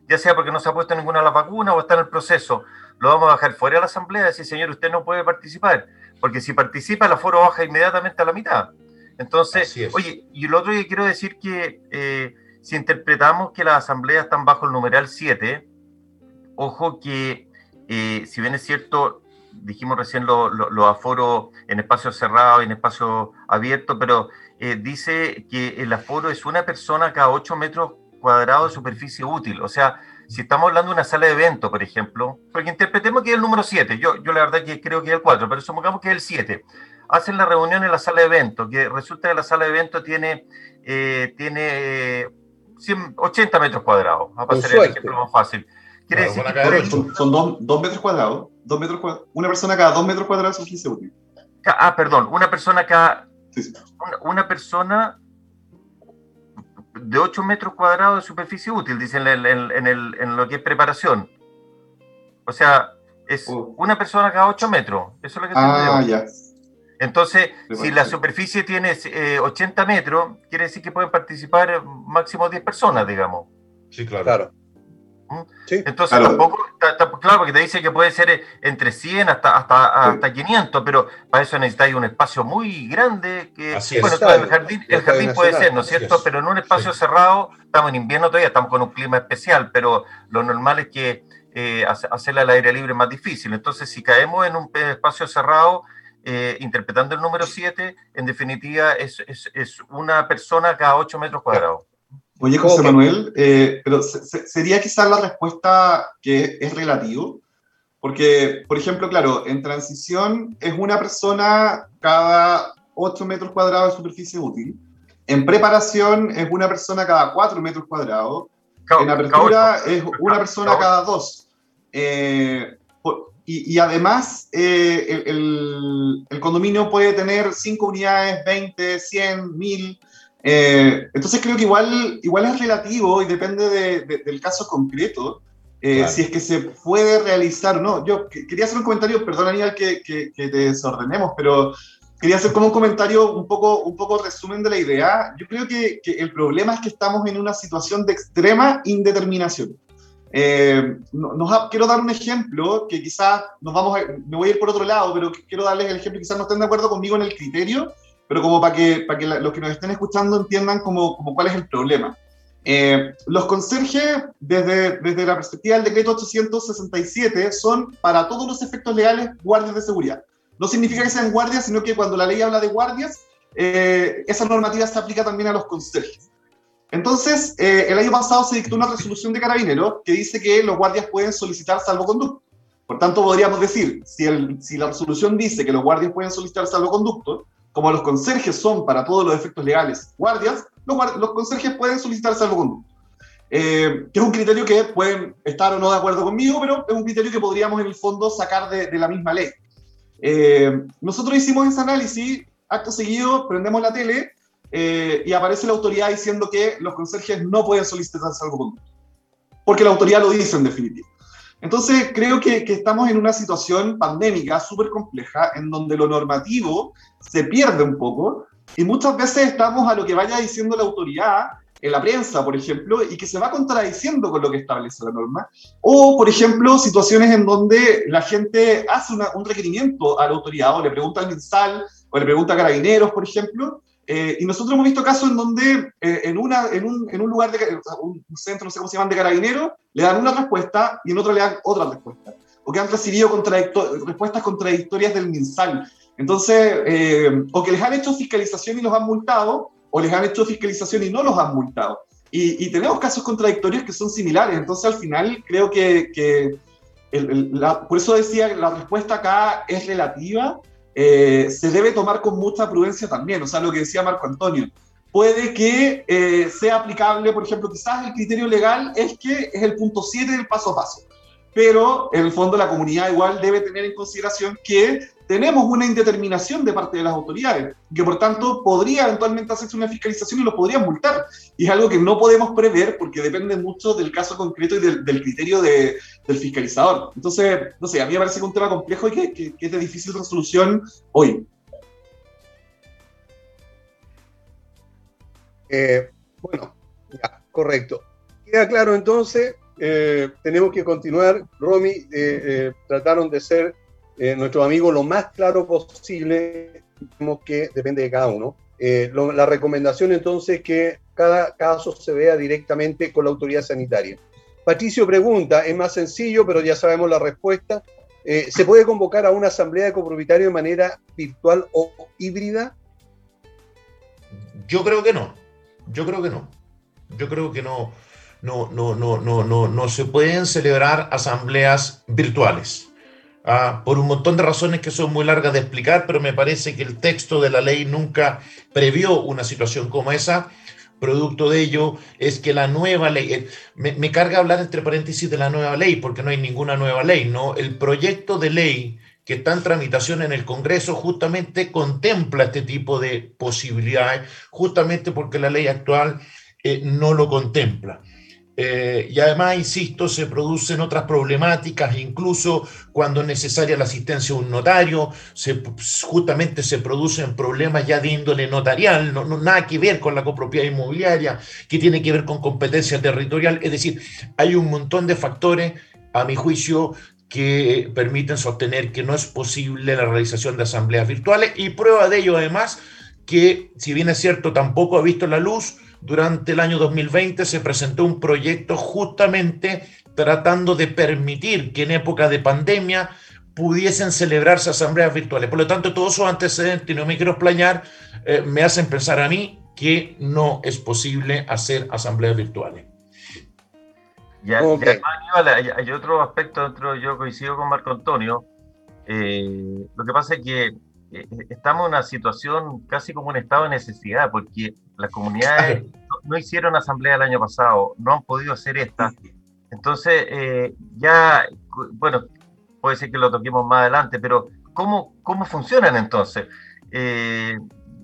ya sea porque no se ha puesto ninguna de las vacunas o está en el proceso, lo vamos a dejar fuera de la asamblea y decir, señor, usted no puede participar porque si participa el aforo baja inmediatamente a la mitad. Entonces, oye, y lo otro que quiero decir que eh, si interpretamos que las asambleas están bajo el numeral 7, ojo que eh, si bien es cierto, dijimos recién los lo, aforos en espacios cerrados y en espacios abiertos, pero eh, dice que el aforo es una persona cada 8 metros cuadrados de superficie útil, o sea, si estamos hablando de una sala de evento, por ejemplo, porque interpretemos que es el número 7, yo, yo la verdad que creo que es el 4, pero supongamos que es el 7, hacen la reunión en la sala de evento, que resulta que la sala de evento tiene, eh, tiene 80 metros cuadrados, a pasar el ejemplo más fácil. Quiere decir son, son dos, metros cuadrados, dos metros cuadrados, una persona cada dos metros cuadrados son 15 útiles. Ah, perdón, una persona cada... una persona de 8 metros cuadrados de superficie útil, dicen en, en, lo que es preparación. O sea, es oh. una persona cada 8 metros. Eso es lo que Ah, ya. Entonces, si la superficie tiene 80 eh, metros, quiere decir que pueden participar máximo 10 personas, digamos. Sí, claro. Entonces tampoco, claro, porque te dice que puede ser eh, entre 100 hasta, hasta, hasta 500, pero para eso necesitáis un espacio muy grande. Que, bueno, el jardín, el jardín puede ser, ¿no es cierto? Pero en un espacio cerrado, estamos en invierno todavía, estamos con un clima especial, pero lo normal es que eh, hacerla al aire libre es más difícil. Entonces, si caemos en un espacio cerrado, eh, interpretando el número 7, en definitiva es, es, es, una persona cada 8 metros cuadrados. Oye, José Manuel, eh, pero sería quizás la respuesta que es relativo, porque, por ejemplo, claro, en transición es una persona cada 8 metros cuadrados de superficie útil, en preparación es una persona cada 4 metros cuadrados, en apertura es una persona cada 2. Eh, y, además, eh, el, el, condominio puede tener 5 unidades, 20, 100, 1000. Eh, entonces creo que igual, igual es relativo y depende del caso concreto. eh, si es que se puede realizar o no. Yo quería hacer un comentario, perdón Aníbal que, que, te desordenemos, pero quería hacer como un comentario un poco, un poco resumen de la idea. Yo creo que, que el problema es que estamos en una situación de extrema indeterminación. Eh, nos quiero dar un ejemplo que quizás nos vamos me voy a ir por otro lado, pero quiero darles el ejemplo, quizás no estén de acuerdo conmigo en el criterio, pero como para que, para que los que nos estén escuchando entiendan como, como cuál es el problema. Eh, los conserjes, desde, desde la perspectiva del decreto 867, son para todos los efectos legales guardias de seguridad. No significa que sean guardias, sino que cuando la ley habla de guardias, eh, esa normativa se aplica también a los conserjes. Entonces, eh, el año pasado se dictó una resolución de carabineros que dice que los guardias pueden solicitar salvoconducto. Por tanto, podríamos decir, si, el, si la resolución dice que los guardias pueden solicitar salvoconducto, como los conserjes son para todos los efectos legales guardias, los, los conserjes pueden solicitar salvoconducto. Eh, que es un criterio que pueden estar o no de acuerdo conmigo, pero es un criterio que podríamos en el fondo sacar de, de la misma ley. Eh, nosotros hicimos ese análisis, acto seguido prendemos la tele eh, y aparece la autoridad diciendo que los conserjes no pueden solicitar salvoconducto, porque la autoridad lo dice en definitiva. Entonces, creo que, que estamos en una situación pandémica súper compleja, en donde lo normativo se pierde un poco, y muchas veces estamos a lo que vaya diciendo la autoridad en la prensa, por ejemplo, y que se va contradiciendo con lo que establece la norma. O, por ejemplo, situaciones en donde la gente hace un requerimiento a la autoridad, o le pregunta al MinSal, o le pregunta a Carabineros, por ejemplo, eh, y nosotros hemos visto casos en donde eh, en, una, en, un, en un lugar, de, un centro, no sé cómo se llaman, de carabineros, le dan una respuesta y en otro le dan otra respuesta. O que han recibido respuestas contradictorias del MinSal. Entonces, eh, o que les han hecho fiscalización y los han multado, o les han hecho fiscalización y no los han multado. Y, tenemos casos contradictorios que son similares. Entonces, al final, creo que, que por eso decía que la respuesta acá es relativa eh, se debe tomar con mucha prudencia también. O sea, lo que decía Marco Antonio, puede que eh, sea aplicable, por ejemplo, quizás el criterio legal es que es el punto 7 del paso a paso, pero en el fondo la comunidad igual debe tener en consideración que tenemos una indeterminación de parte de las autoridades, que por tanto podría eventualmente hacerse una fiscalización y lo podrían multar. Y es algo que no podemos prever porque depende mucho del caso concreto y del, criterio de, del fiscalizador. Entonces, no sé, a mí me parece que un tema complejo y que, que, es de difícil resolución hoy. Eh, bueno, ya, correcto. Queda claro entonces, eh, tenemos que continuar. Romy, eh, trataron de ser eh, nuestros amigos lo más claro posible, que depende de cada uno. Eh, la recomendación entonces es que cada caso se vea directamente con la autoridad sanitaria. Patricio pregunta, es más sencillo, pero ya sabemos la respuesta. Eh, ¿Se puede convocar a una asamblea de copropietarios de manera virtual o híbrida? Yo creo que no. Yo creo que no. Yo creo que no. No, no, no, no, no, no se pueden celebrar asambleas virtuales. Ah, por un montón de razones que son muy largas de explicar, pero me parece que el texto de la ley nunca previó una situación como esa. Producto de ello es que la nueva ley, eh, me, carga hablar entre paréntesis de la nueva ley, porque no hay ninguna nueva ley, ¿no? El proyecto de ley que está en tramitación en el Congreso justamente contempla este tipo de posibilidades, justamente porque la ley actual eh, no lo contempla. Eh, y además, insisto, se producen otras problemáticas, incluso cuando es necesaria la asistencia de un notario, se, justamente se producen problemas ya de índole notarial, no, nada que ver con la copropiedad inmobiliaria, que tiene que ver con competencia territorial. Es decir, hay un montón de factores, a mi juicio, que permiten sostener que no es posible la realización de asambleas virtuales y prueba de ello además que, si bien es cierto, tampoco ha visto la luz, durante el año 2020 se presentó un proyecto justamente tratando de permitir que en época de pandemia pudiesen celebrarse asambleas virtuales. Por lo tanto, todos esos antecedentes, y no me quiero explayar, eh, me hacen pensar a mí que no es posible hacer asambleas virtuales. Ya, hay, otro aspecto, otro, yo coincido con Marco Antonio. Eh, lo que pasa es que eh, estamos en una situación casi como un estado de necesidad, porque las comunidades no, hicieron asamblea el año pasado, no han podido hacer esta. Entonces, eh, ya, bueno, puede ser que lo toquemos más adelante, pero ¿cómo, cómo funcionan entonces? Eh,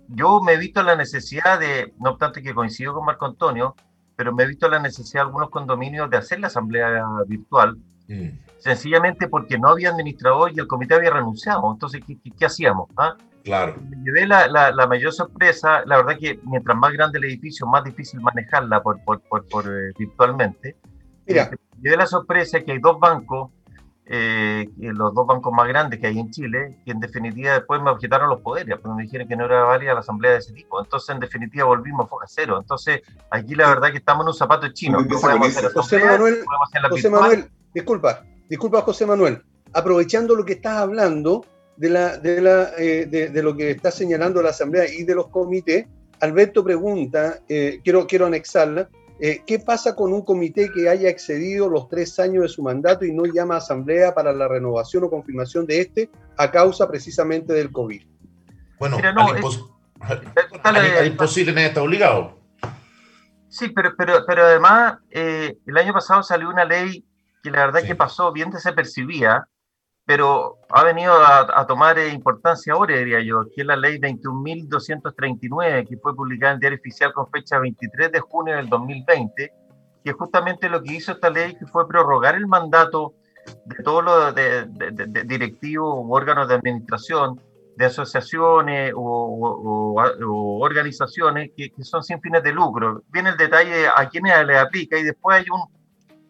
yo me he visto la necesidad de, no obstante que coincido con Marco Antonio, pero me he visto la necesidad de algunos condominios de hacer la asamblea virtual, mm. sencillamente porque no había administrador y el comité había renunciado. Entonces, ¿qué, qué, hacíamos? Ah? Claro. Me llevé la, la, mayor sorpresa, la verdad que mientras más grande el edificio, más difícil manejarla por, por, por, eh, virtualmente. Mira. Me llevé la sorpresa que hay dos bancos eh, los dos bancos más grandes que hay en Chile, que en definitiva después me objetaron los poderes, porque me dijeron que no era válida la asamblea de ese tipo. Entonces, en definitiva, volvimos a cero. Entonces, aquí la verdad que estamos en un zapato chino. José Manuel, José Manuel, disculpa, disculpa José Manuel, aprovechando lo que estás hablando de, la, de, la, eh, de, lo que está señalando la asamblea y de los comités, Alberto pregunta, eh, quiero, quiero anexarla, eh, ¿Qué pasa con un comité que haya excedido los tres años de su mandato y no llama a asamblea para la renovación o confirmación de este a causa precisamente del COVID? Bueno, al, imposible nadie está obligado. Sí, pero, pero, pero además eh, el año pasado salió una ley que la verdad que pasó bien desapercibida, pero ha venido a, tomar eh, importancia ahora, diría yo, que es la ley 21.239, que fue publicada en el Diario Oficial con fecha 23 de junio del 2020, que justamente lo que hizo esta ley que fue prorrogar el mandato de todos los directivos u órganos de administración, de asociaciones o, organizaciones que, son sin fines de lucro. Viene el detalle a quiénes le aplica y después hay un,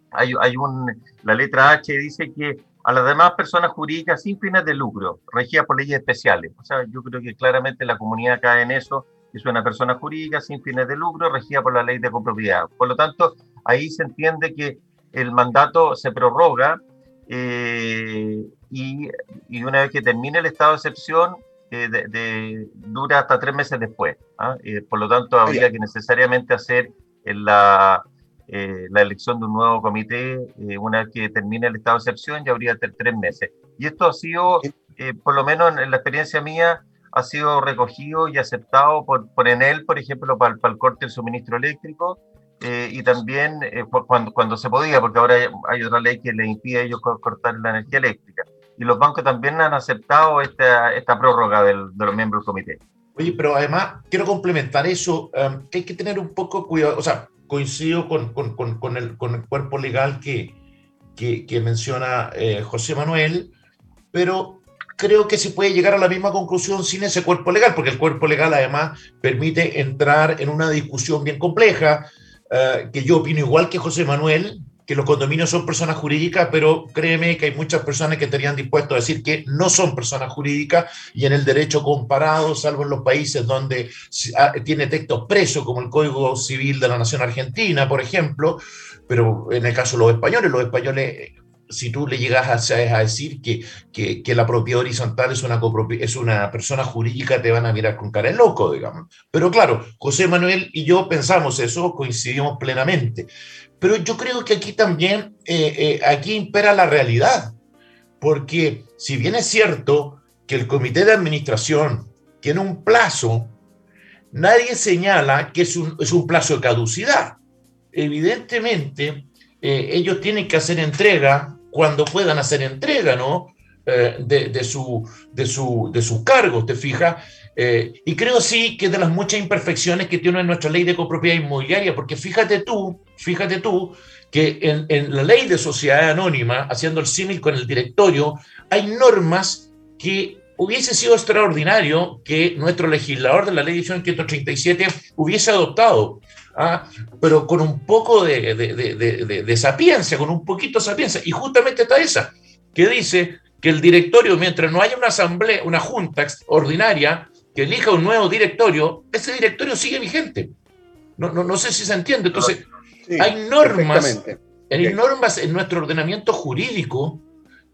hay, hay un, la letra H dice que a las demás personas jurídicas sin fines de lucro, regidas por leyes especiales. O sea, yo creo que claramente la comunidad cae en eso, es una persona jurídica sin fines de lucro, regida por la ley de copropiedad. Por lo tanto, ahí se entiende que el mandato se prorroga eh, y, y, una vez que termine el estado de excepción, eh, de, dura hasta tres meses después. ¿ah? Eh, por lo tanto, habría que necesariamente hacer en la eh, la elección de un nuevo comité, eh, una vez que termine el estado de excepción, ya habría tres meses. Y esto ha sido, eh, por lo menos en, la experiencia mía, ha sido recogido y aceptado por, por Enel, por ejemplo, para, para el corte del suministro eléctrico, y también cuando, cuando se podía, porque ahora hay otra ley que le impide a ellos cortar la energía eléctrica. Y los bancos también han aceptado esta, esta prórroga del, de los miembros del comité. Oye, pero además quiero complementar eso, que hay que tener un poco cuidado, o sea, coincido con, el, cuerpo legal que menciona eh, José Manuel, pero creo que se puede llegar a la misma conclusión sin ese cuerpo legal, porque el cuerpo legal además permite entrar en una discusión bien compleja, eh, que yo opino igual que José Manuel, que los condominios son personas jurídicas, pero créeme que hay muchas personas que estarían dispuestos a decir que no son personas jurídicas y en el derecho comparado, salvo en los países donde ah, tiene texto expreso, como el Código Civil de la Nación Argentina, por ejemplo, pero en el caso de los españoles, los españoles si tú le llegas a, decir que, que, que, la propiedad horizontal es una, es una persona jurídica, te van a mirar con cara de loco, digamos. Pero claro, José Manuel y yo pensamos eso, coincidimos plenamente. Pero yo creo que aquí también, eh, eh, aquí impera la realidad, porque si bien es cierto que el comité de administración tiene un plazo, nadie señala que es un, es un plazo de caducidad. Evidentemente, eh, ellos tienen que hacer entrega cuando puedan hacer entrega, ¿no? de, su, de, su, de sus cargos, ¿te fijas? Eh, y creo sí que de las muchas imperfecciones que tiene nuestra ley de copropiedad inmobiliaria, porque fíjate tú, fíjate tú, que en, en la ley de sociedad anónima, haciendo el símil con el directorio, hay normas que hubiese sido extraordinario que nuestro legislador de la ley 137 hubiese adoptado, ¿ah? pero con un poco de, de, de, de, sapiencia, con un poquito de sapiencia. Y justamente está esa, que dice que el directorio, mientras no haya una asamblea, una junta ordinaria, que elija un nuevo directorio, ese directorio sigue vigente. No, no, no sé si se entiende. Entonces, hay normas, hay normas en nuestro ordenamiento jurídico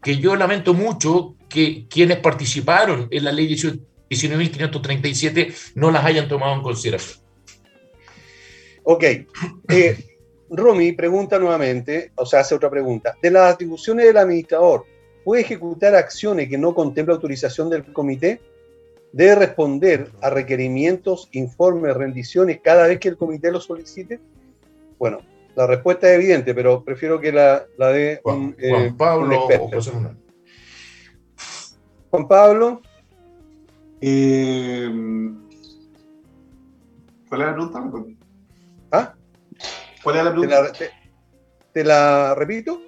que yo lamento mucho que quienes participaron en la ley 19.537 no las hayan tomado en consideración. Ok. Eh, Romy pregunta nuevamente, o sea, hace otra pregunta. De las atribuciones del administrador, ¿puede ejecutar acciones que no contempla autorización del comité? Debe responder a requerimientos, informes, rendiciones cada vez que el comité lo solicite? Bueno, la respuesta es evidente, pero prefiero que la, la dé Juan, eh, Juan Pablo o José Manuel. Juan Pablo. Eh, ¿Cuál es la pregunta? ¿Ah? ¿Cuál es la pregunta? ¿Te la, repito?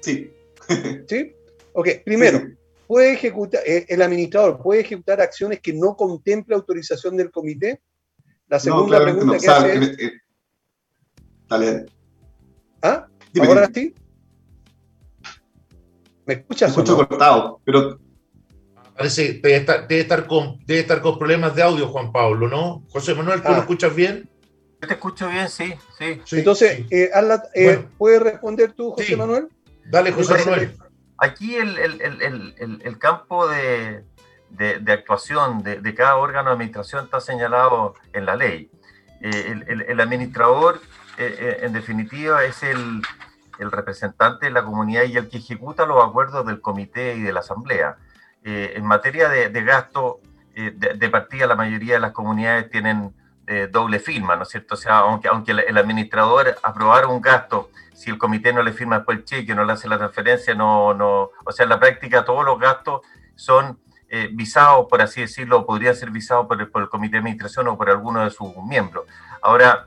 Sí. ¿Sí? Ok, primero, ¿puede ejecutar, eh, el administrador puede ejecutar acciones que no contemple autorización del comité? La segunda pregunta que hace es... Eh, dale. ¿Ah? ¿Ahora sí? ¿Me escuchas? Me escucho cortado, pero Parece que debe estar, con, debe estar con problemas de audio, Juan Pablo, ¿no? José Manuel, ¿tú lo ah. escuchas bien? Yo te escucho bien, sí, sí. Entonces, Eh, eh ¿puedes responder tú, José Manuel? Dale, José Manuel. Aquí el, el, el, campo de, de, actuación de, de, cada órgano de administración está señalado en la ley. Eh, el, administrador, eh, en definitiva, es el, representante de la comunidad y el que ejecuta los acuerdos del comité y de la asamblea. Eh, en materia de, gasto, eh, de, partida la mayoría de las comunidades tienen eh, doble firma, ¿no es cierto? O sea, aunque, aunque el, administrador aprobara un gasto, si el comité no le firma después el cheque, no le hace la transferencia, no, no, o sea, en la práctica todos los gastos son visados, por así decirlo, podrían ser visados por el, por el comité de administración o por alguno de sus miembros. Ahora,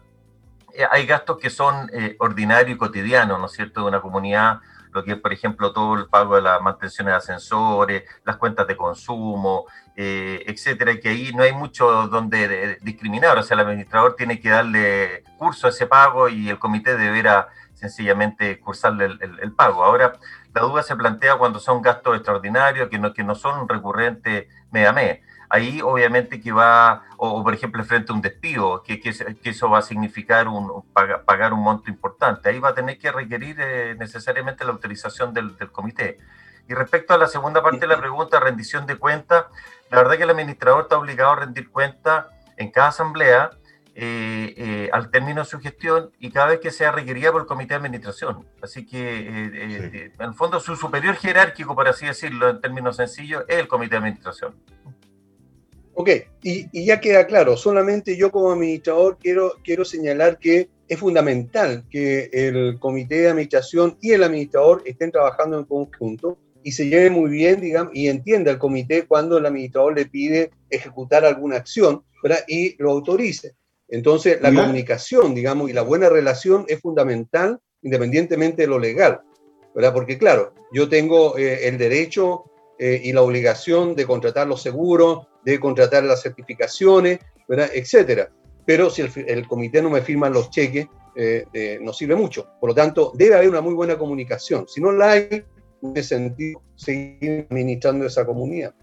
hay gastos que son ordinarios y cotidianos, ¿no es cierto?, de una comunidad lo que es, por ejemplo, todo el pago de las mantenciones de ascensores, las cuentas de consumo, eh, etcétera, que ahí no hay mucho donde discriminar, o sea, el administrador tiene que darle curso a ese pago y el comité deberá sencillamente cursarle el, pago. Ahora, la duda se plantea cuando son gastos extraordinarios que no, que no son recurrentes mes a mes ahí obviamente que va, o, por ejemplo frente a un despido, que, que, eso va a significar un, pagar, un monto importante, ahí va a tener que requerir eh, necesariamente la autorización del, comité. Y respecto a la segunda parte de la pregunta, rendición de cuentas, la verdad que el administrador está obligado a rendir cuentas en cada asamblea eh, eh, al término de su gestión y cada vez que sea requerida por el comité de administración. Así que, en el fondo, su superior jerárquico, por así decirlo, en términos sencillos, es el comité de administración. Ok, y, ya queda claro, solamente yo como administrador quiero, quiero señalar que es fundamental que el comité de administración y el administrador estén trabajando en conjunto y se lleve muy bien, digamos, y entienda el comité cuando el administrador le pide ejecutar alguna acción, ¿verdad? Y lo autorice. Entonces, la comunicación, digamos, y la buena relación es fundamental independientemente de lo legal, ¿verdad? Porque, claro, yo tengo eh, el derecho eh, y la obligación de contratar los seguros, de contratar las certificaciones, ¿verdad? etcétera. Pero si el, comité no me firma los cheques, eh, eh, no sirve mucho. Por lo tanto, debe haber una muy buena comunicación. Si no la hay, no tiene sentido seguir administrando esa comunidad.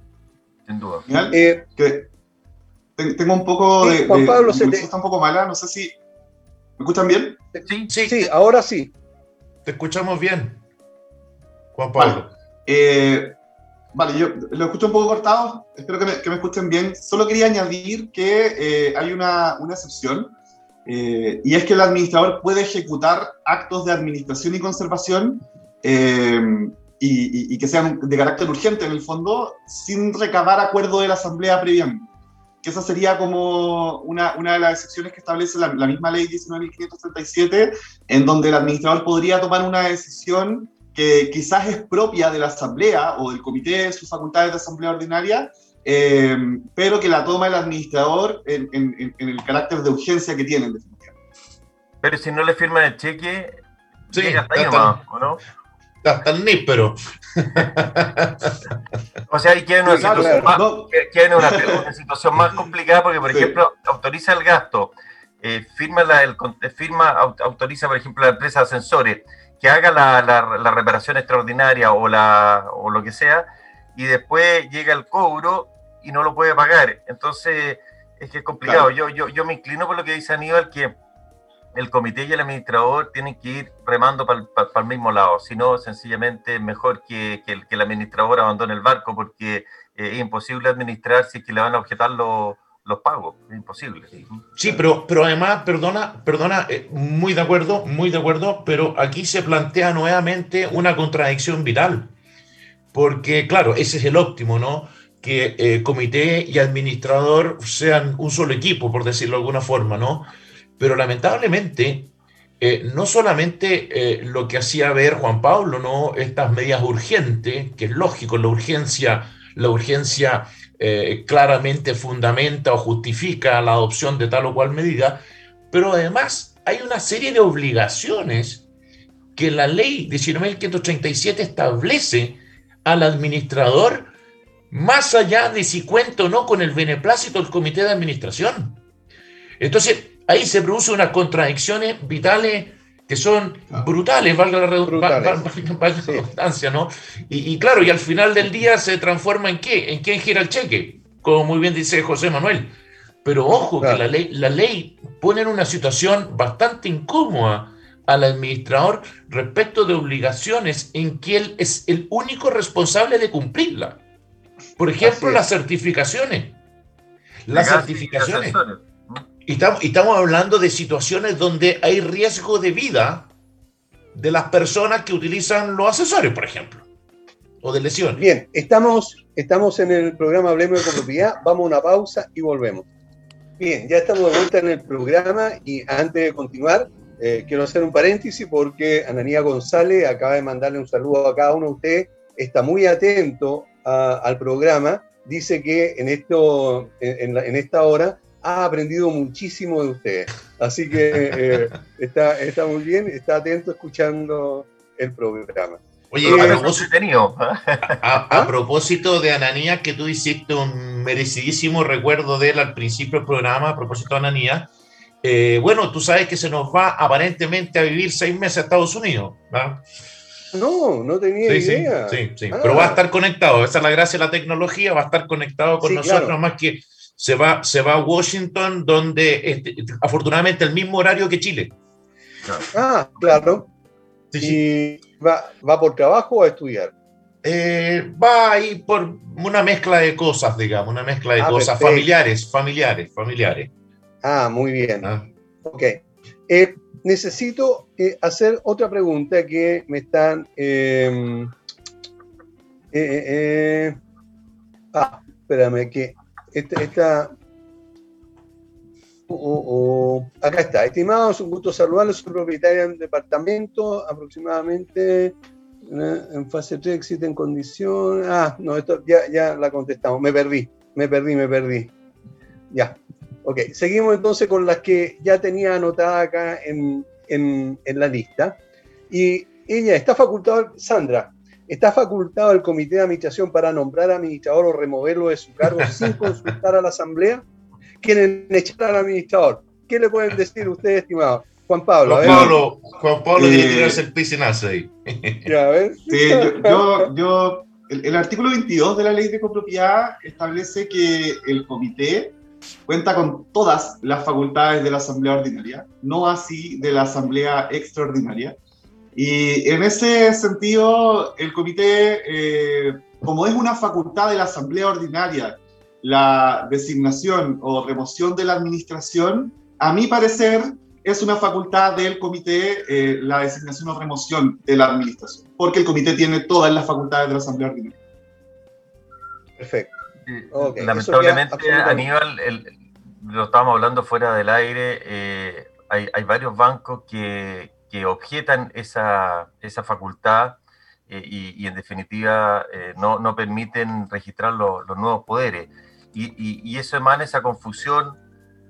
Sin duda. Eh, tengo un poco de. Juan Pablo, se está un poco mala, no sé si. ¿Me escuchan bien? Sí, sí, sí ahora sí. Te escuchamos bien, Juan Pablo. Vale, yo lo escucho un poco cortado, espero que me, escuchen bien. Solo quería añadir que eh, hay una, una excepción, eh, y es que el administrador puede ejecutar actos de administración y conservación eh, y, y, que sean de carácter urgente en el fondo, sin recabar acuerdo de la asamblea previamente. Que esa sería como una, una de las excepciones que establece la, la misma ley 19.537, en donde el administrador podría tomar una decisión que quizás es propia de la Asamblea o del Comité de sus facultades de Asamblea Ordinaria, eh, pero que la toma el administrador en, el carácter de urgencia que tiene, en definitiva. Pero si no le firman el cheque, sí, hasta ahí nomás, ¿o no? Hasta el níspero. o sea, ahí queda una, situación, más, una, situación más complicada porque, por ejemplo, autoriza el gasto, eh, firma, la, el, firma, autoriza, por ejemplo, la empresa de ascensores, que haga la, la, reparación extraordinaria o, la, o lo que sea, y después llega el cobro y no lo puede pagar. Entonces, es que es complicado. Yo, yo, yo me inclino por lo que dice Aníbal, que el comité y el administrador tienen que ir remando para el mismo lado, si no, sencillamente mejor que, el administrador abandone el barco, porque eh, es imposible administrar si es que le van a objetar los los pagos, es imposible. Sí, pero, pero además, perdona, perdona, eh, muy de acuerdo, muy de acuerdo, pero aquí se plantea nuevamente una contradicción vital, porque claro, ese es el óptimo, ¿no? Que eh, comité y administrador sean un solo equipo, por decirlo de alguna forma, ¿no? Pero lamentablemente, eh, no solamente lo que hacía ver Juan Pablo, ¿no? Estas medidas urgentes, que es lógico, la urgencia, la urgencia eh, claramente fundamenta o justifica la adopción de tal o cual medida, pero además hay una serie de obligaciones que la ley 19.537 establece al administrador más allá de si cuenta o no con el beneplácito del comité de administración. Entonces, ahí se producen unas contradicciones vitales que son ah. brutales, valga la redundancia, ¿no? Y, claro, y al final del día se transforma en qué? ¿En quién gira el cheque? Como muy bien dice José Manuel. Pero ojo, que la ley, la ley pone en una situación bastante incómoda al administrador respecto de obligaciones en que él es el único responsable de cumplirla. Por ejemplo, las certificaciones. Las certificaciones. Y estamos, hablando de situaciones donde hay riesgo de vida de las personas que utilizan los accesorios, por ejemplo, o de lesiones. Bien, estamos, estamos en el programa Hablemos de Propiedad, vamos a una pausa y volvemos. Bien, ya estamos de vuelta en el programa y antes de continuar, eh, quiero hacer un paréntesis porque Ananía González acaba de mandarle un saludo a cada uno de ustedes, está muy atento al programa, dice que en, esto, en esta hora ha aprendido muchísimo de ustedes. Así que eh, está, está muy bien, está atento escuchando el programa. Oye, a, propósito, a, propósito de Ananía, que tú hiciste un merecidísimo recuerdo de él al principio del programa, a propósito de Ananía, eh, bueno, tú sabes que se nos va aparentemente a vivir seis meses a Estados Unidos. No, no tenía idea. Sí, sí, pero va a estar conectado. Esa es la gracia de la tecnología, va a estar conectado con nosotros más que se va, se va a Washington, donde este, afortunadamente el mismo horario que Chile. Ah, claro. ¿Y Va, va, por trabajo o a estudiar? Eh, va ahí por una mezcla de cosas, digamos, una mezcla de ah, cosas familiares, familiares, familiares. Ah, muy bien. Ah. Ok. Eh, necesito eh, hacer otra pregunta que me están... Em, ah, espérame, que esta, acá está. Estimados, un gusto saludarlos. Soy propietario de un departamento, aproximadamente en fase 3 existen condiciones. Ah, no, esto ya, ya la contestamos. Me perdí, me perdí, me perdí. Ya. Ok, seguimos entonces con las que ya tenía anotada acá en, en, en la lista. Y ella está facultado, Sandra, está facultado el comité de administración para nombrar administrador o removerlo de su cargo sin consultar a la asamblea. Quieren echar al administrador. ¿Qué le pueden decir ustedes, estimados? Juan Pablo. Juan Pablo, Juan Pablo tiene que tirarse el piscinazo ahí. Ya, Sí, yo, yo, el, el, artículo 22 de la ley de copropiedad establece que el comité cuenta con todas las facultades de la asamblea ordinaria, no así de la asamblea extraordinaria. Y en ese sentido, el comité, eh, como es una facultad de la Asamblea Ordinaria, la designación o remoción de la administración, a mi parecer, es una facultad del comité eh, la designación o remoción de la administración, porque el comité tiene todas las facultades de la Asamblea Ordinaria. Perfecto. Lamentablemente, Aníbal, lo estábamos hablando fuera del aire, eh, hay, hay varios bancos que, que objetan esa, esa facultad eh, y, en definitiva eh, no, no, permiten registrar los nuevos poderes. Y, y, eso emana esa confusión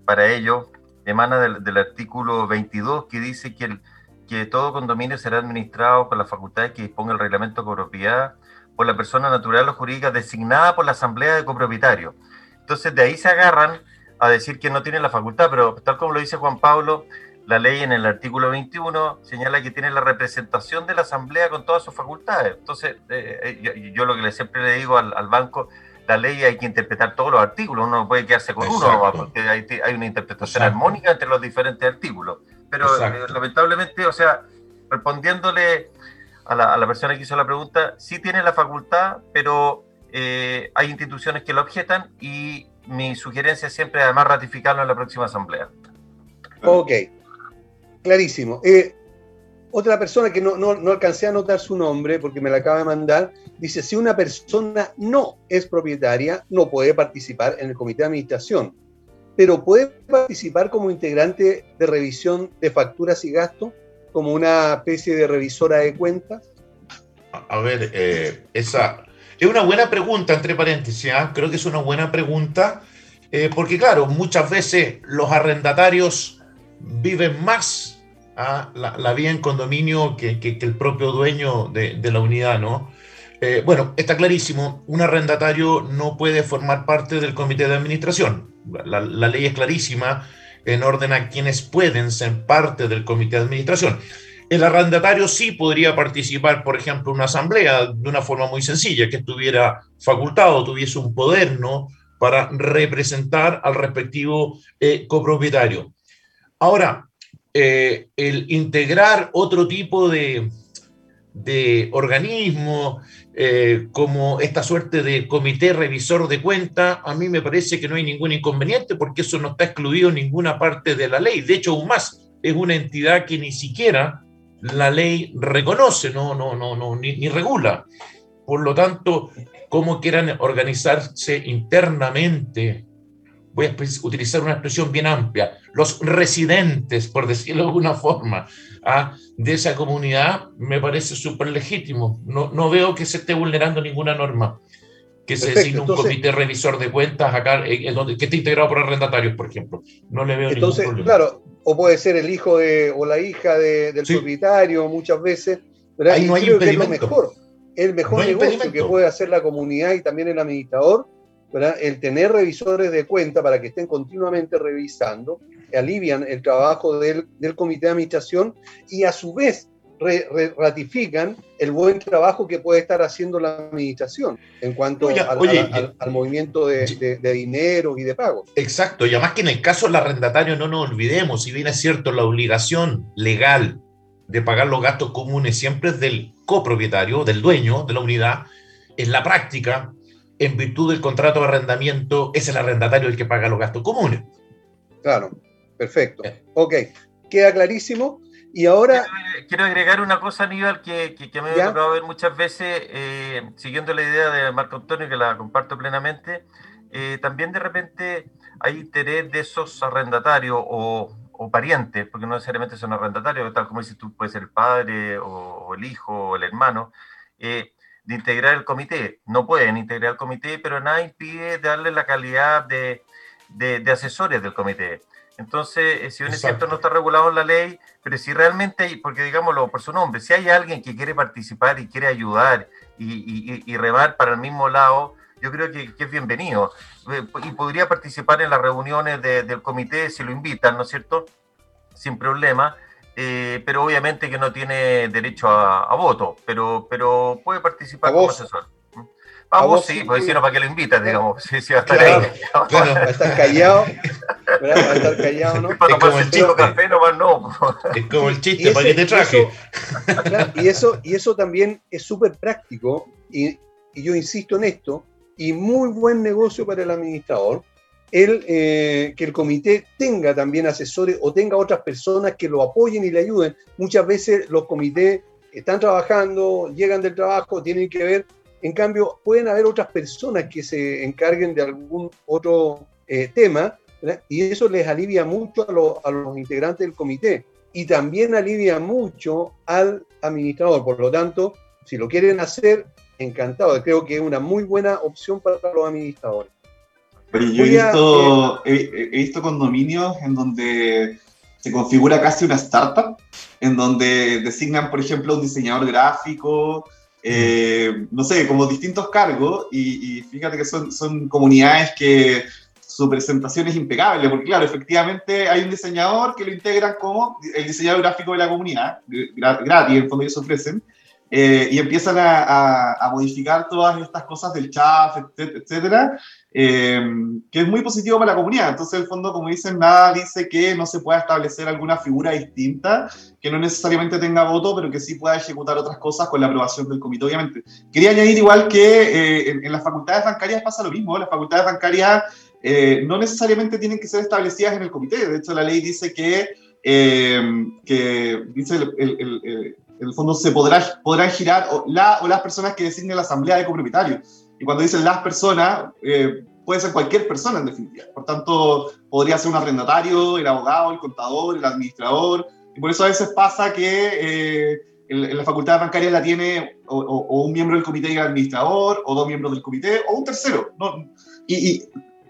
para ellos, emana del, artículo 22 que dice que, que todo condominio será administrado con las facultades que disponga el reglamento de copropiedad por la persona natural o jurídica designada por la asamblea de copropietarios. Entonces de ahí se agarran a decir que no tienen la facultad, pero tal como lo dice Juan Pablo, la ley en el artículo 21 señala que tiene la representación de la Asamblea con todas sus facultades. Entonces, eh, eh, yo, lo que le, siempre le digo al, banco, la ley hay que interpretar todos los artículos, uno no puede quedarse con uno, porque hay, una interpretación armónica entre los diferentes artículos. Pero eh, lamentablemente, o sea, respondiéndole a la, a la, persona que hizo la pregunta, sí tiene la facultad, pero hay instituciones que lo objetan y mi sugerencia siempre es además ratificarlo en la próxima asamblea. Ok, clarísimo. Eh, otra persona que no, no, no, alcancé a anotar su nombre porque me la acaba de mandar, dice, si una persona no es propietaria, no puede participar en el comité de administración, pero puede participar como integrante de revisión de facturas y gastos, como una especie de revisora de cuentas. A ver, eh, esa es una buena pregunta, entre paréntesis, ¿ah? creo que es una buena pregunta, eh, porque claro, muchas veces los arrendatarios viven más a la, vida en condominio que, el propio dueño de, la unidad, ¿no? Eh, bueno, está clarísimo, un arrendatario no puede formar parte del comité de administración. La, la, ley es clarísima en orden a quienes pueden ser parte del comité de administración. El arrendatario sí podría participar, por ejemplo, en una asamblea de una forma muy sencilla, que estuviera facultado, tuviese un poder, ¿no? Para representar al respectivo eh, copropietario. Ahora, eh, el integrar otro tipo de, de organismo, eh, como esta suerte de comité revisor de cuenta, a mí me parece que no hay ningún inconveniente porque eso no está excluido en ninguna parte de la ley. De hecho, aún más, es una entidad que ni siquiera la ley reconoce, no, no, no, no ni, regula. Por lo tanto, cómo quieran organizarse internamente, voy a utilizar una expresión bien amplia, los residentes, por decirlo de alguna forma, ¿ah? de esa comunidad, me parece súper legítimo. No, no veo que se esté vulnerando ninguna norma que se designe un comité revisor de cuentas acá, en donde, que esté integrado por arrendatarios, por ejemplo. No le veo entonces, ningún problema. Claro, o puede ser el hijo de, o la hija del propietario muchas veces. Ahí no hay creo que es lo mejor, el mejor negocio que puede hacer la comunidad y también el administrador, el tener revisores de cuenta para que estén continuamente revisando, alivian el trabajo del, del comité de administración y a su vez ratifican el buen trabajo que puede estar haciendo la administración en cuanto al, movimiento de, dinero y de pago. Exacto, y además que en el caso del arrendatario no nos olvidemos, si bien es cierto la obligación legal de pagar los gastos comunes siempre es del copropietario, del dueño de la unidad, en la práctica, en virtud del contrato de arrendamiento, es el arrendatario el que paga los gastos comunes. Claro, perfecto. Ok, queda clarísimo. Y ahora... Quiero, agregar una cosa, Aníbal, que, que, me ha tocado ver muchas veces, eh, siguiendo la idea de Marco Antonio, que la comparto plenamente, eh, también de repente hay interés de esos arrendatarios o, o, parientes, porque no necesariamente son arrendatarios, tal como dices tú, puede ser el padre o, el hijo o el hermano, eh, de integrar el comité. No pueden integrar el comité, pero nada impide darle la calidad de, de, de asesores del comité. Entonces, eh, si bien es cierto, no está regulado en la ley, pero si realmente hay, porque digámoslo por su nombre, si hay alguien que quiere participar y quiere ayudar y, remar para el mismo lado, yo creo que, es bienvenido. Eh, y podría participar en las reuniones del comité si lo invitan, ¿no es cierto? Sin problema. Eh, pero obviamente que no tiene derecho a, voto, pero, pero puede participar como asesor. A, vos, sí, pues si no, ¿para qué lo invitas, digamos? Sí, sí, va a estar ahí. Claro, va a estar callado. Va a estar callado, ¿no? Para tomarse el chico café, nomás no. Es como el chiste, ¿para qué te traje? y, eso, y eso también es súper práctico, y, y, yo insisto en esto, y muy buen negocio para el administrador, el, eh, que el comité tenga también asesores o tenga otras personas que lo apoyen y le ayuden. Muchas veces los comités están trabajando, llegan del trabajo, tienen que ver en cambio, pueden haber otras personas que se encarguen de algún otro eh, tema y eso les alivia mucho a, los integrantes del comité y también alivia mucho al administrador. Por lo tanto, si lo quieren hacer, encantado. Creo que es una muy buena opción para los administradores. Pero yo he visto, eh, he, visto condominios en donde se configura casi una startup, en donde designan, por ejemplo, un diseñador gráfico, eh, no sé, como distintos cargos, y, fíjate que son, son comunidades que su presentación es impecable, porque claro, efectivamente hay un diseñador que lo integran como el diseñador gráfico de la comunidad, gratis, en el fondo ellos ofrecen, eh, y empiezan a, a, modificar todas estas cosas del chat, etcétera, eh, que es muy positivo para la comunidad. Entonces, en el fondo, como dicen, nada dice que no se pueda establecer alguna figura distinta, que no necesariamente tenga voto, pero que sí pueda ejecutar otras cosas con la aprobación del comité, obviamente. Quería añadir igual que eh, en, las facultades bancarias pasa lo mismo, las facultades bancarias no necesariamente tienen que ser establecidas en el comité, de hecho la ley dice que, que dice el en el fondo se podrá, podrán girar o, la, o las personas que designen la asamblea de copropietarios. Y cuando dicen las personas, eh, puede ser cualquier persona en definitiva. Por tanto, podría ser un arrendatario, el abogado, el contador, el administrador. Y por eso a veces pasa que eh, en, la facultad bancaria la tiene o, un miembro del comité y el administrador, o dos miembros del comité, o un tercero. ¿no? Y, y,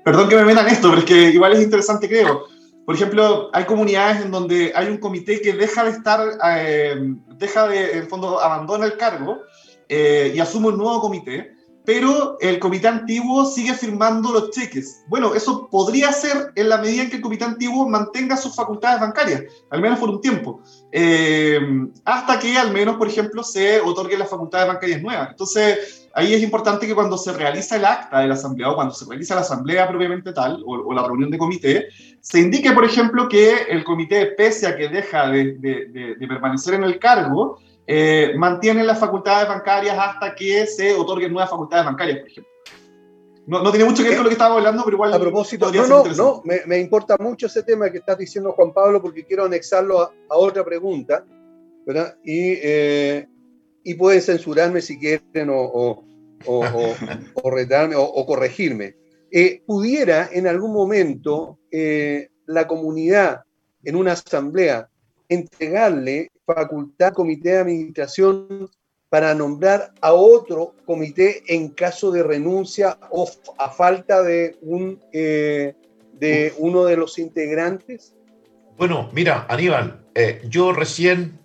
perdón que me metan esto, pero es que igual es interesante, creo por ejemplo, hay comunidades en donde hay un comité que deja de estar, eh, deja de, en el fondo, abandona el cargo eh, y asume un nuevo comité, pero el comité antiguo sigue firmando los cheques. Bueno, eso podría ser en la medida en que el comité antiguo mantenga sus facultades bancarias, al menos por un tiempo, eh, hasta que al menos, por ejemplo, se otorguen las facultades bancarias nuevas. Entonces, ahí es importante que cuando se realiza el acta de la asamblea o cuando se realiza la asamblea propiamente tal o, la reunión de comité, se indique, por ejemplo, que el comité, pese a que deja de, de permanecer en el cargo, eh, mantienen las facultades bancarias hasta que se otorguen nuevas facultades bancarias, por ejemplo. No, no tiene mucho que ver con lo que estábamos hablando, pero igual. A propósito, no, no, no, me, me, importa mucho ese tema que estás diciendo, Juan Pablo, porque quiero anexarlo a, otra pregunta, ¿verdad? Y, eh, y pueden censurarme si quieren o, o, o, o retarme o, corregirme. Eh, ¿Pudiera en algún momento eh, la comunidad en una asamblea entregarle facultad comité de administración para nombrar a otro comité en caso de renuncia o a falta de, un, eh, de uno de los integrantes? Bueno, mira, Aníbal, eh, yo recién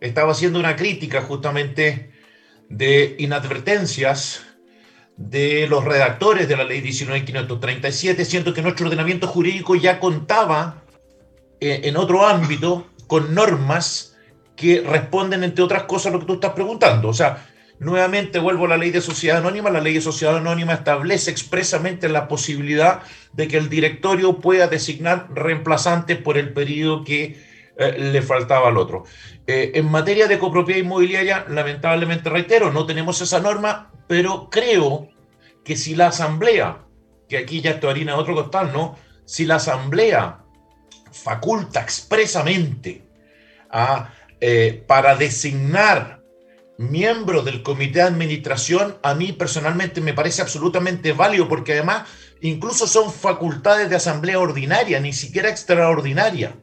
estaba haciendo una crítica justamente de inadvertencias de los redactores de la ley 19.537, siento que nuestro ordenamiento jurídico ya contaba eh, en otro ámbito con normas que responden, entre otras cosas, a lo que tú estás preguntando. O sea, nuevamente vuelvo a la ley de sociedad anónima. La ley de sociedad anónima establece expresamente la posibilidad de que el directorio pueda designar reemplazantes por el periodo que eh, le faltaba al otro. Eh, en materia de copropiedad inmobiliaria, lamentablemente reitero, no tenemos esa norma, pero creo que si la asamblea, que aquí ya esto harina otro costal, ¿no? Si la asamblea faculta expresamente a eh, para designar miembros del comité de administración, a mí personalmente me parece absolutamente válido, porque además incluso son facultades de asamblea ordinaria, ni siquiera extraordinaria.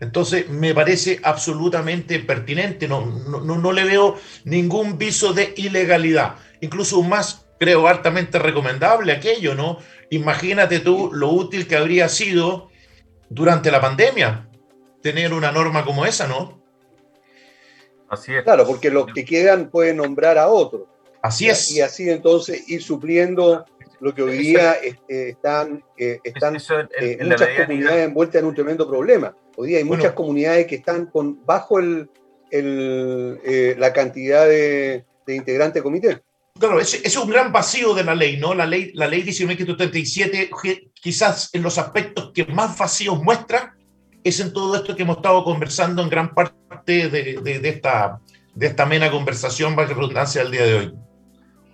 Entonces, me parece absolutamente pertinente, no, no, no le veo ningún viso de ilegalidad, incluso más, creo, altamente recomendable aquello, ¿no? Imagínate tú lo útil que habría sido durante la pandemia tener una norma como esa, ¿no? Así es. Claro, porque los que quedan pueden nombrar a otros. Así es. Y así entonces ir supliendo lo que hoy día este, están, eh, están eh, muchas comunidades envueltas en un tremendo problema. Hoy día hay muchas comunidades que están con bajo el, el eh, la cantidad de, de integrantes de comité. Claro, ese, es un gran vacío de la ley, ¿no? La ley, la ley 1937, quizás en los aspectos que más vacíos muestra, es en todo esto que hemos estado conversando en gran parte de, de, esta, de esta amena conversación, para redundancia, del día de hoy.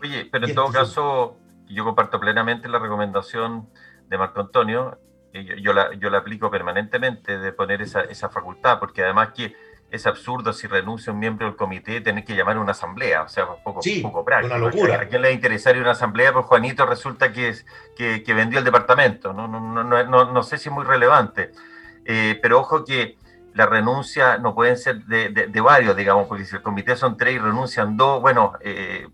Oye, pero en todo caso, yo comparto plenamente la recomendación de Marco Antonio, yo, yo, la, yo la aplico permanentemente de poner esa, esa facultad, porque además que es absurdo si renuncia un miembro del comité tener que llamar a una asamblea, o sea, un poco, sí, poco práctico. Una locura. ¿A quién le interesaría una asamblea? Pues Juanito resulta que, es, que, que vendió el departamento, no, no, no, no, no sé si es muy relevante. Eh, pero ojo que la renuncia no pueden ser de, de, varios, digamos, porque si el comité son tres y renuncian dos, bueno, eh,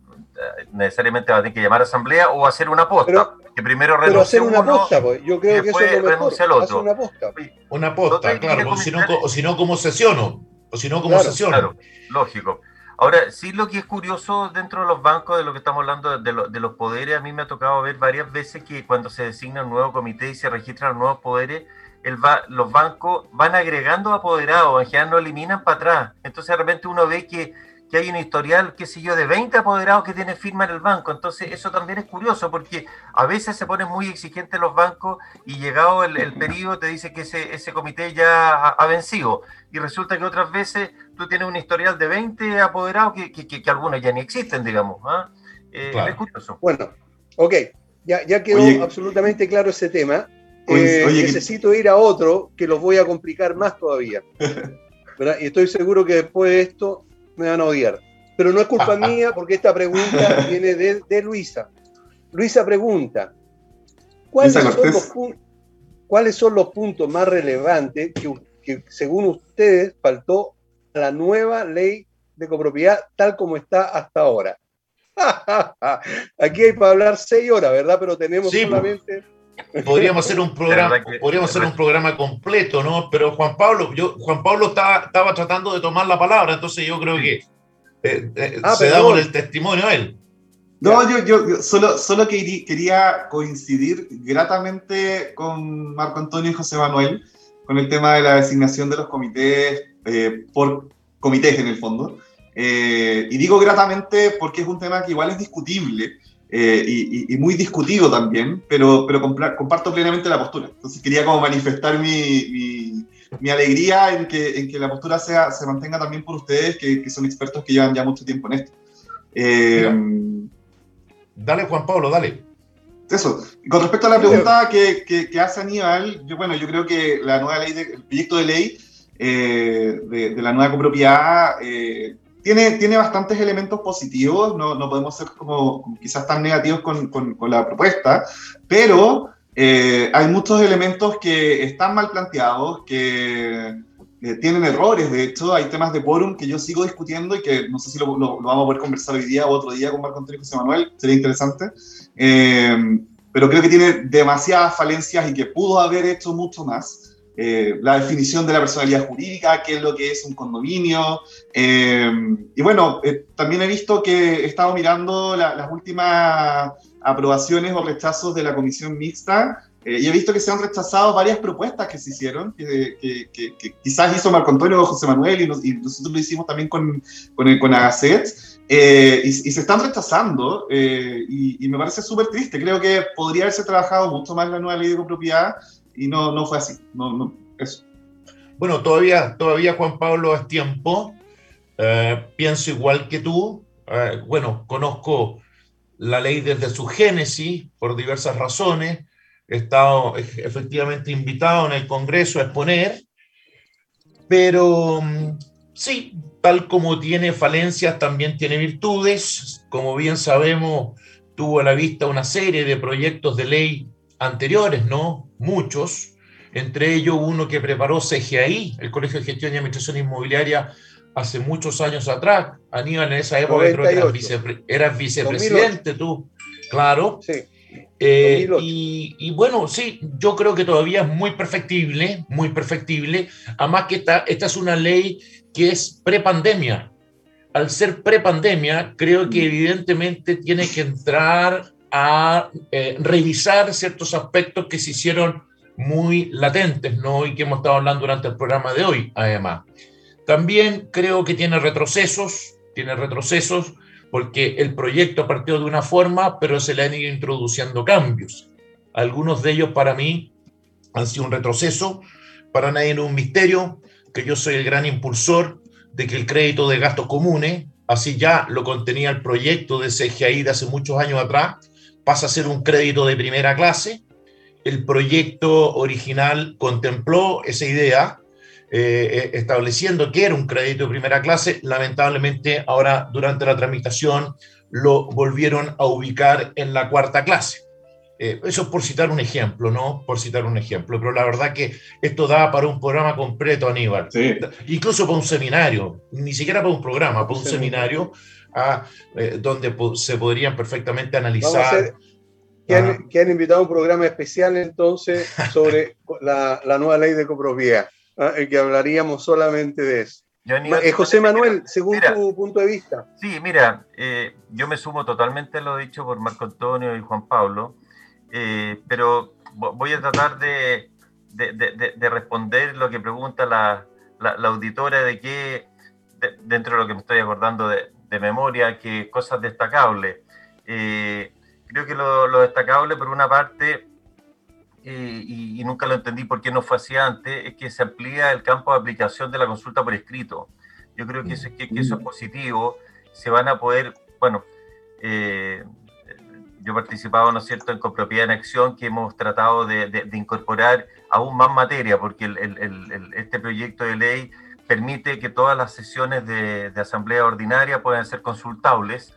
necesariamente va a tener que llamar a asamblea o hacer una posta. que primero renuncia hacer una uno, posta, pues. yo creo que eso es lo renuncia el otro. Una posta, una posta claro, o si, no, o si no, como sesiono, o si no, como claro, sesiono. Claro, lógico. Ahora, sí lo que es curioso dentro de los bancos, de lo que estamos hablando, de, lo, de, los poderes, a mí me ha tocado ver varias veces que cuando se designa un nuevo comité y se registran nuevos poderes, los bancos van agregando apoderados, en general no eliminan para atrás. Entonces de repente uno ve que, que, hay un historial, qué sé yo, de 20 apoderados que tiene firma en el banco. Entonces eso también es curioso porque a veces se ponen muy exigentes los bancos y llegado el, el periodo te dice que ese, ese comité ya ha, vencido. Y resulta que otras veces tú tienes un historial de 20 apoderados que, que, que algunos ya ni existen, digamos. ¿ah? Eh, Es curioso. Bueno, ok. Ya, ya quedó absolutamente claro ese tema. Eh, necesito ir a otro que los voy a complicar más todavía. Y estoy seguro que después de esto me van a odiar. Pero no es culpa mía porque esta pregunta viene de, Luisa. Luisa pregunta, ¿cuáles son, los, puntos más relevantes que, que según ustedes faltó a la nueva ley de copropiedad tal como está hasta ahora? Aquí hay para hablar seis horas, ¿verdad? Pero tenemos solamente podríamos hacer un programa, podríamos hacer un programa completo, ¿no? Pero Juan Pablo, yo, Juan Pablo estaba, estaba tratando de tomar la palabra, entonces yo creo que eh, eh, ah, se da por el testimonio a él. No, yo, yo, solo, solo quería coincidir gratamente con Marco Antonio y José Manuel con el tema de la designación de los comités eh, por comités en el fondo. y digo gratamente porque es un tema que igual es discutible eh, y, muy discutido también, pero, pero comparto plenamente la postura. Entonces quería como manifestar mi, mi, alegría en que, en que la postura sea, se mantenga también por ustedes, que, que son expertos que llevan ya mucho tiempo en esto. Eh, dale, Juan Pablo, dale. Eso. Con respecto a la pregunta que, que, hace Aníbal, yo, bueno, yo creo que la nueva ley, de, el proyecto de ley eh, de, de, la nueva copropiedad tiene, tiene bastantes elementos positivos, no, no podemos ser como, quizás tan negativos con, con, la propuesta, pero eh, hay muchos elementos que están mal planteados, que eh, tienen errores, de hecho, hay temas de quórum que yo sigo discutiendo y que no sé si lo, lo, vamos a poder conversar hoy día o otro día con Marco Antonio y José Manuel, sería interesante. Eh, pero creo que tiene demasiadas falencias y que pudo haber hecho mucho más. Eh, la definición de la personalidad jurídica, qué es lo que es un condominio. Eh, y bueno, eh, también he visto que he estado mirando las últimas aprobaciones o rechazos de la comisión mixta y he visto que se han rechazado varias propuestas que se hicieron, que, quizás hizo Marco Antonio o José Manuel y, nosotros lo hicimos también con, con, con Agacet. Y, se están rechazando y, y, me parece súper triste. Creo que podría haberse trabajado mucho más la nueva ley de copropiedad y no, no fue así. No, no, eso. Bueno, todavía, todavía Juan Pablo es tiempo. Eh, pienso igual que tú. Eh, bueno, conozco la ley desde su génesis por diversas razones. He estado efectivamente invitado en el Congreso a exponer, pero mm, sí, tal como tiene falencias, también tiene virtudes. Como bien sabemos, tuvo a la vista una serie de proyectos de ley anteriores, ¿no? Muchos, entre ellos uno que preparó CGI, el Colegio de Gestión y Administración Inmobiliaria, hace muchos años atrás. Aníbal, en esa época eras, vicepresidente tú, claro. Sí. Eh, y, bueno, sí, yo creo que todavía es muy perfectible, muy perfectible. Además que esta, esta es una ley que es prepandemia. Al ser prepandemia, creo que mm. evidentemente tiene que entrar a eh, revisar ciertos aspectos que se hicieron muy latentes, ¿no? Y que hemos estado hablando durante el programa de hoy, además. También creo que tiene retrocesos, tiene retrocesos porque el proyecto partió de una forma, pero se le han ido introduciendo cambios. Algunos de ellos para mí han sido un retroceso, para nadie es un misterio, que yo soy el gran impulsor de que el crédito de gastos comunes, así ya lo contenía el proyecto de CGI de hace muchos años atrás, pasa a ser un crédito de primera clase. El proyecto original contempló esa idea, eh, eh, estableciendo que era un crédito de primera clase. Lamentablemente, ahora durante la tramitación lo volvieron a ubicar en la cuarta clase. Eh, eso es por citar un ejemplo, ¿no? Por citar un ejemplo. Pero la verdad que esto da para un programa completo, Aníbal. Incluso para un seminario, ni siquiera para un programa, para un seminario eh, donde se podrían perfectamente analizar. que, han, que, han, invitado a un programa especial entonces sobre la, la, nueva ley de copropiedad, ¿ah? y que hablaríamos solamente de eso. Eh, José Manuel, según tu punto de vista. Sí, mira, eh, yo me sumo totalmente a lo dicho por Marco Antonio y Juan Pablo, pero voy a tratar de, de, de, de, responder lo que pregunta la, la, la auditora de qué, dentro de lo que me estoy acordando de, de memoria que cosas destacables. Eh, creo que lo, destacable, por una parte, eh, y, nunca lo entendí por qué no fue así antes, es que se amplía el campo de aplicación de la consulta por escrito. Yo creo que eso, que, eso es positivo. Se van a poder, bueno, eh, yo he participado, ¿no es cierto?, en Copropiedad en Acción, que hemos tratado de, incorporar aún más materia, porque este proyecto de ley permite que todas las sesiones de, asamblea ordinaria puedan ser consultables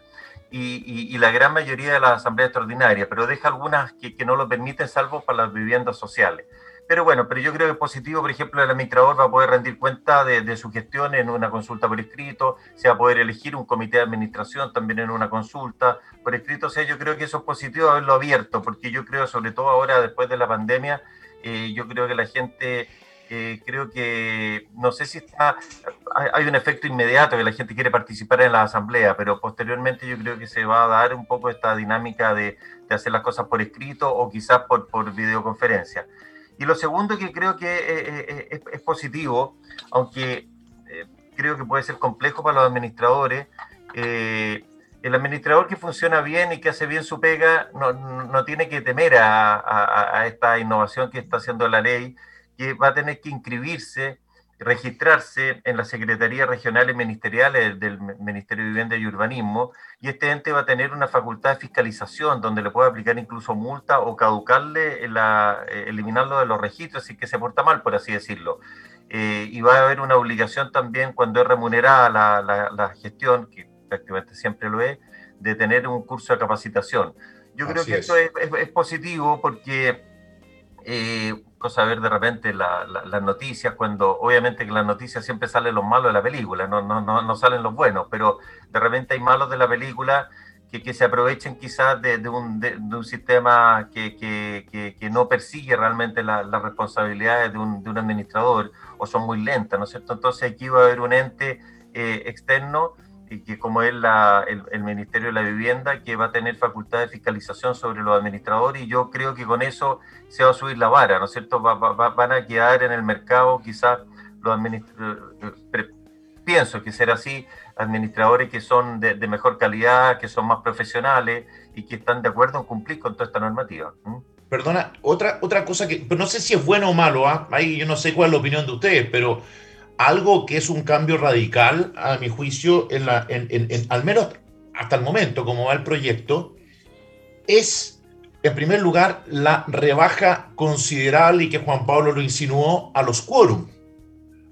y, la gran mayoría de las asambleas extraordinarias, pero deja algunas que, no lo permiten salvo para las viviendas sociales. pero bueno, pero yo creo que es positivo, por ejemplo, el administrador va a poder rendir cuenta de, su gestión en una consulta por escrito, se va a poder elegir un comité de administración también en una consulta por escrito. O sea, yo creo que eso es positivo haberlo abierto, porque yo creo, sobre todo ahora, después de la pandemia, eh, yo creo que la gente eh, creo que, no sé si está, hay, un efecto inmediato que la gente quiere participar en la asamblea, pero posteriormente yo creo que se va a dar un poco esta dinámica de, de hacer las cosas por escrito o quizás por, por videoconferencia. Y lo segundo que creo que eh, eh, es, positivo, aunque eh, creo que puede ser complejo para los administradores, el administrador que funciona bien y que hace bien su pega no, no tiene que temer a, a, esta innovación que está haciendo la ley, que va a tener que inscribirse registrarse en las secretarías regionales ministeriales del Ministerio de Vivienda y Urbanismo y este ente va a tener una facultad de fiscalización donde le puede aplicar incluso multa o caducarle, la, eh, eliminarlo de los registros y que se porta mal, por así decirlo. Eh, y va a haber una obligación también cuando es remunerada la, la, gestión, que prácticamente siempre lo es, de tener un curso de capacitación. Yo creo que esto es, es, positivo porque eh, cosa ver de repente las noticias, cuando obviamente que las noticias siempre salen los malos de la película, no, no, no, no salen los buenos, pero de repente hay malos de la película que, que se aprovechen quizás de, un, de, un, sistema que, que, que, no persigue realmente las responsabilidades de un, de un, administrador o son muy lentas, ¿no es cierto? Entonces aquí va a haber un ente eh, externo que como es el, Ministerio de la Vivienda, que va a tener facultad de fiscalización sobre los administradores y yo creo que con eso se va a subir la vara, ¿no es cierto? van a quedar en el mercado quizás los administradores, pienso que será así, administradores que son de, mejor calidad, que son más profesionales y que están de acuerdo en cumplir con toda esta normativa. Perdona, otra, otra cosa que, no sé si es bueno o malo, ¿ah? ahí yo no sé cuál es la opinión de ustedes, pero algo que es un cambio radical, a mi juicio, al menos hasta el momento, como va el proyecto, es, en primer lugar, la rebaja considerable y que Juan Pablo lo insinuó a los quórum.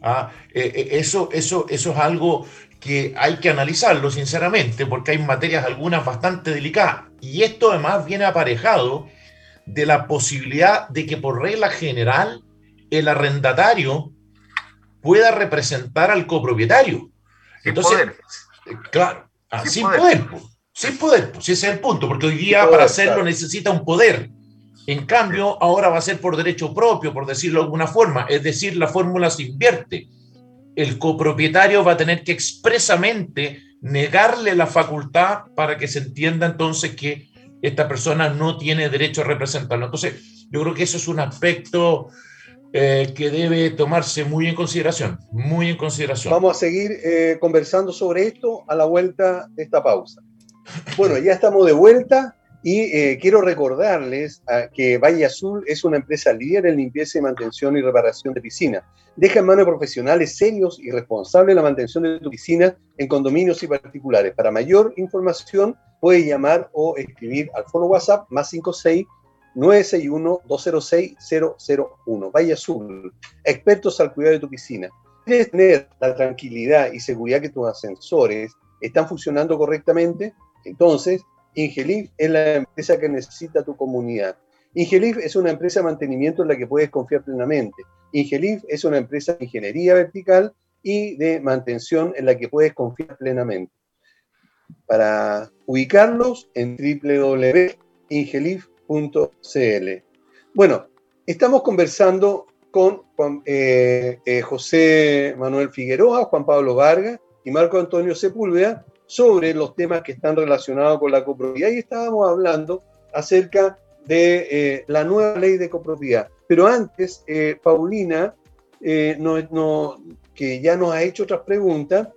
Ah, eh, eh, eso, eso, eso es algo que hay que analizarlo sinceramente, porque hay materias algunas bastante delicadas. Y esto además viene aparejado de la posibilidad de que por regla general el arrendatario pueda representar al copropietario. Entonces, eh, claro, ah, sin, poder. sin poder, pues ese es el punto, porque hoy día para hacerlo necesita un poder. En cambio, ahora va a ser por derecho propio, por decirlo de alguna forma, es decir, la fórmula se invierte. El copropietario va a tener que expresamente negarle la facultad para que se entienda entonces que esta persona no tiene derecho a representarlo. Entonces, yo creo que eso es un aspecto eh, que debe tomarse muy en consideración, muy en consideración. Vamos a seguir eh, conversando sobre esto a la vuelta de esta pausa. Bueno, ya estamos de vuelta y eh, quiero recordarles que Valle Azul es una empresa líder en limpieza y mantención y reparación de piscinas. Deja en manos de profesionales serios y responsables la mantención de tu piscina en condominios y particulares. Para mayor información, puede llamar o escribir al foro WhatsApp más 56 961-206-001. Valle Azul, expertos al cuidado de tu piscina. ¿Quieres tener la tranquilidad y seguridad que tus ascensores están funcionando correctamente? Entonces, Ingelif es la empresa que necesita tu comunidad. Ingelif es una empresa de mantenimiento en la que puedes confiar plenamente. Ingelif es una empresa de ingeniería vertical y de mantención en la que puedes confiar plenamente. Para ubicarlos en www.ingelif.com .cl. Bueno, estamos conversando con eh, eh, José Manuel Figueroa, Juan Pablo Vargas y Marco Antonio Sepúlveda sobre los temas que están relacionados con la copropiedad y estábamos hablando acerca de eh, la nueva ley de copropiedad. Pero antes, Paulina, que ya nos ha hecho otras preguntas,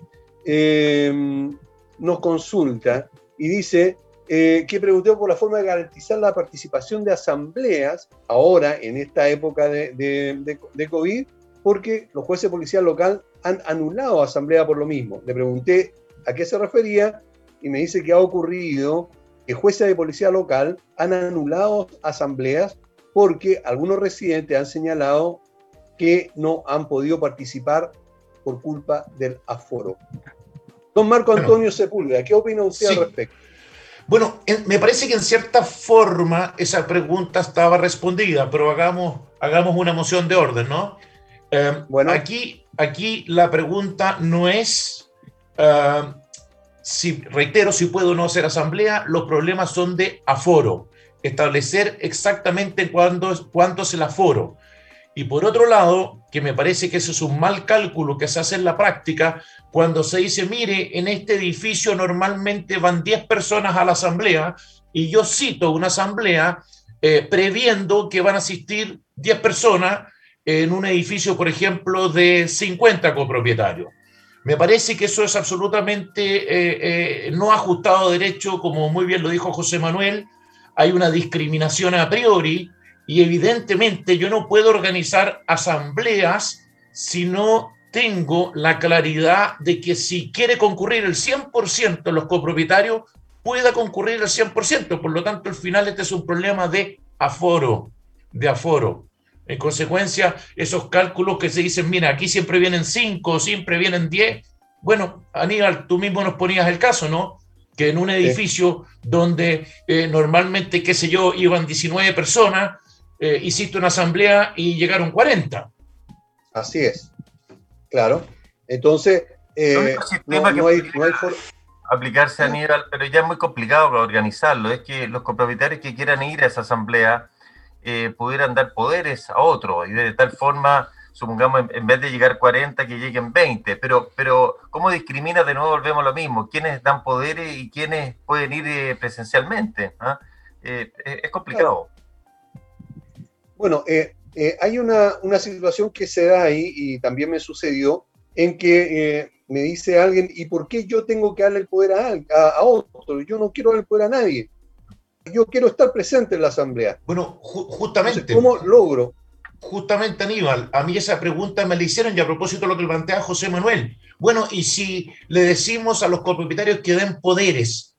nos consulta y dice, eh, que preguntó por la forma de garantizar la participación de asambleas ahora en esta época de, de, COVID, porque los jueces de policía local han anulado asamblea por lo mismo. Le pregunté a qué se refería y me dice que ha ocurrido que jueces de policía local han anulado asambleas porque algunos residentes han señalado que no han podido participar por culpa del aforo. Don Marco Antonio Sepúlveda, ¿qué opina usted al respecto? Bueno, me parece que en cierta forma esa pregunta estaba respondida, pero hagamos, hagamos una moción de orden, ¿no? Eh, bueno. aquí, aquí la pregunta no es, eh, si, reitero, si puedo o no hacer asamblea, los problemas son de aforo, establecer exactamente cuándo, cuánto es el aforo. Y por otro lado, que me parece que eso es un mal cálculo que se hace en la práctica, cuando se dice, mire, en este edificio normalmente van 10 personas a la asamblea, y yo cito una asamblea eh, previendo que van a asistir 10 personas en un edificio, por ejemplo, de 50 copropietarios. Me parece que eso es absolutamente eh, eh, no ajustado a derecho, como muy bien lo dijo José Manuel, hay una discriminación a priori y evidentemente yo no puedo organizar asambleas si no tengo la claridad de que si quiere concurrir el 100% de los copropietarios, pueda concurrir el 100%. Por lo tanto, al final este es un problema de aforo, de aforo. En consecuencia, esos cálculos que se dicen, mira, aquí siempre vienen 5, siempre vienen 10. Bueno, Aníbal, tú mismo nos ponías el caso, ¿no? Que en un edificio donde eh, normalmente, qué sé yo, iban 19 personas, eh, hiciste una asamblea y llegaron 40. Así es, claro. Entonces, eh, no, hay, aplicarse a nivel, pero ya es muy complicado organizarlo. Es que los copropietarios que quieran ir a esa asamblea eh, pudieran dar poderes a otro y de tal forma, supongamos, en, vez de llegar 40, que lleguen 20. Pero, pero ¿cómo discrimina? De nuevo volvemos a lo mismo. ¿Quiénes dan poderes y quiénes pueden ir presencialmente? ¿Ah? es complicado. Bueno, eh, eh, hay una, situación que se da ahí y también me sucedió en que eh, me dice alguien, ¿y por qué yo tengo que darle el poder a, a, otro? Yo no quiero darle el poder a nadie. Yo quiero estar presente en la asamblea. Bueno, justamente. ¿Cómo logro? Justamente, Aníbal, a mí esa pregunta me la hicieron y a propósito de lo que plantea José Manuel. Bueno, y si le decimos a los copropietarios que den poderes,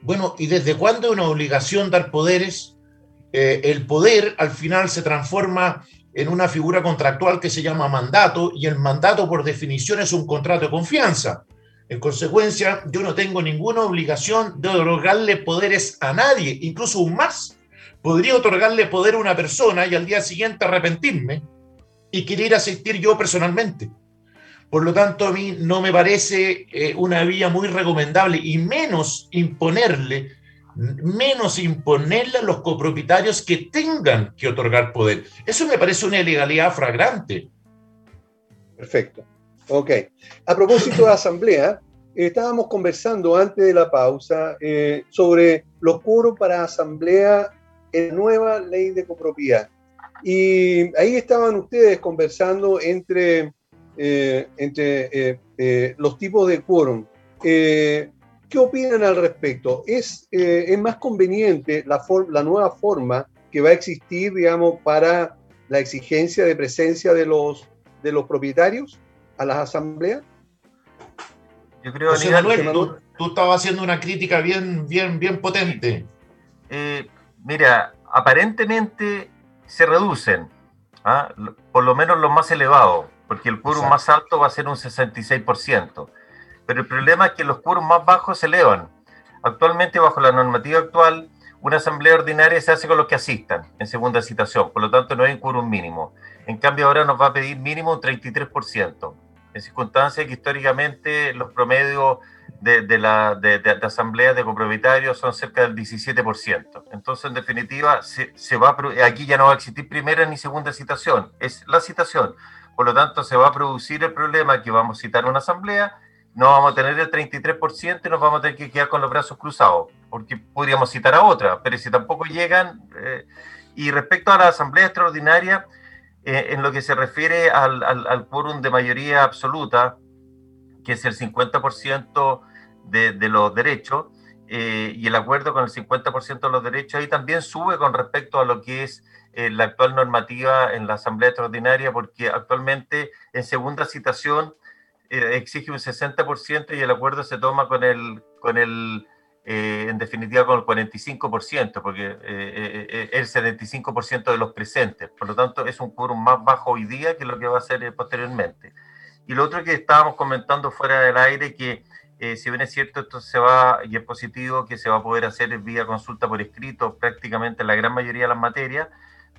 bueno, ¿y desde cuándo es una obligación dar poderes? Eh, el poder al final se transforma en una figura contractual que se llama mandato y el mandato por definición es un contrato de confianza. En consecuencia, yo no tengo ninguna obligación de otorgarle poderes a nadie, incluso un más. Podría otorgarle poder a una persona y al día siguiente arrepentirme y querer asistir yo personalmente. Por lo tanto, a mí no me parece eh, una vía muy recomendable y menos imponerle menos imponerle a los copropietarios que tengan que otorgar poder. Eso me parece una ilegalidad fragrante. Perfecto. Ok. A propósito de asamblea, estábamos conversando antes de la pausa eh, sobre los quórum para asamblea en la nueva ley de copropiedad. Y ahí estaban ustedes conversando entre, eh, entre eh, los tipos de quórum. ¿Qué opinan al respecto? ¿Es, eh, es más conveniente la, la nueva forma que va a existir, digamos, para la exigencia de presencia de los, de los propietarios a las asambleas? Yo creo, José Manuel, tú, tú, estabas haciendo una crítica bien, bien, bien potente. Eh, mira, aparentemente se reducen, ¿ah? por lo menos los más elevados, porque el quórum más alto va a ser un 66% pero el problema es que los quórum más bajos se elevan. Actualmente, bajo la normativa actual, una asamblea ordinaria se hace con los que asistan en segunda citación, por lo tanto no hay un quórum mínimo. En cambio, ahora nos va a pedir mínimo un 33%, en circunstancias que históricamente los promedios de, la, de, asambleas de copropietarios son cerca del 17%. Entonces, en definitiva, se va aquí ya no va a existir primera ni segunda citación, es la citación. Por lo tanto, se va a producir el problema que vamos a citar una asamblea no vamos a tener el 33% y nos vamos a tener que quedar con los brazos cruzados, porque podríamos citar a otra, pero si tampoco llegan. Eh, y respecto a la Asamblea Extraordinaria, eh, en lo que se refiere al, al, quórum de mayoría absoluta, que es el 50% de, de, los derechos, eh, y el acuerdo con el 50% de los derechos, ahí también sube con respecto a lo que es la actual normativa en la Asamblea Extraordinaria, porque actualmente en segunda citación eh, exige un 60% y el acuerdo se toma con el, con el eh, en definitiva con el 45%, porque eh, es el 75% de los presentes. Por lo tanto, es un quórum más bajo hoy día que lo que va a ser posteriormente. Y lo otro que estábamos comentando fuera del aire, que si bien es cierto, esto se va, y es positivo, que se va a poder hacer vía consulta por escrito prácticamente la gran mayoría de las materias,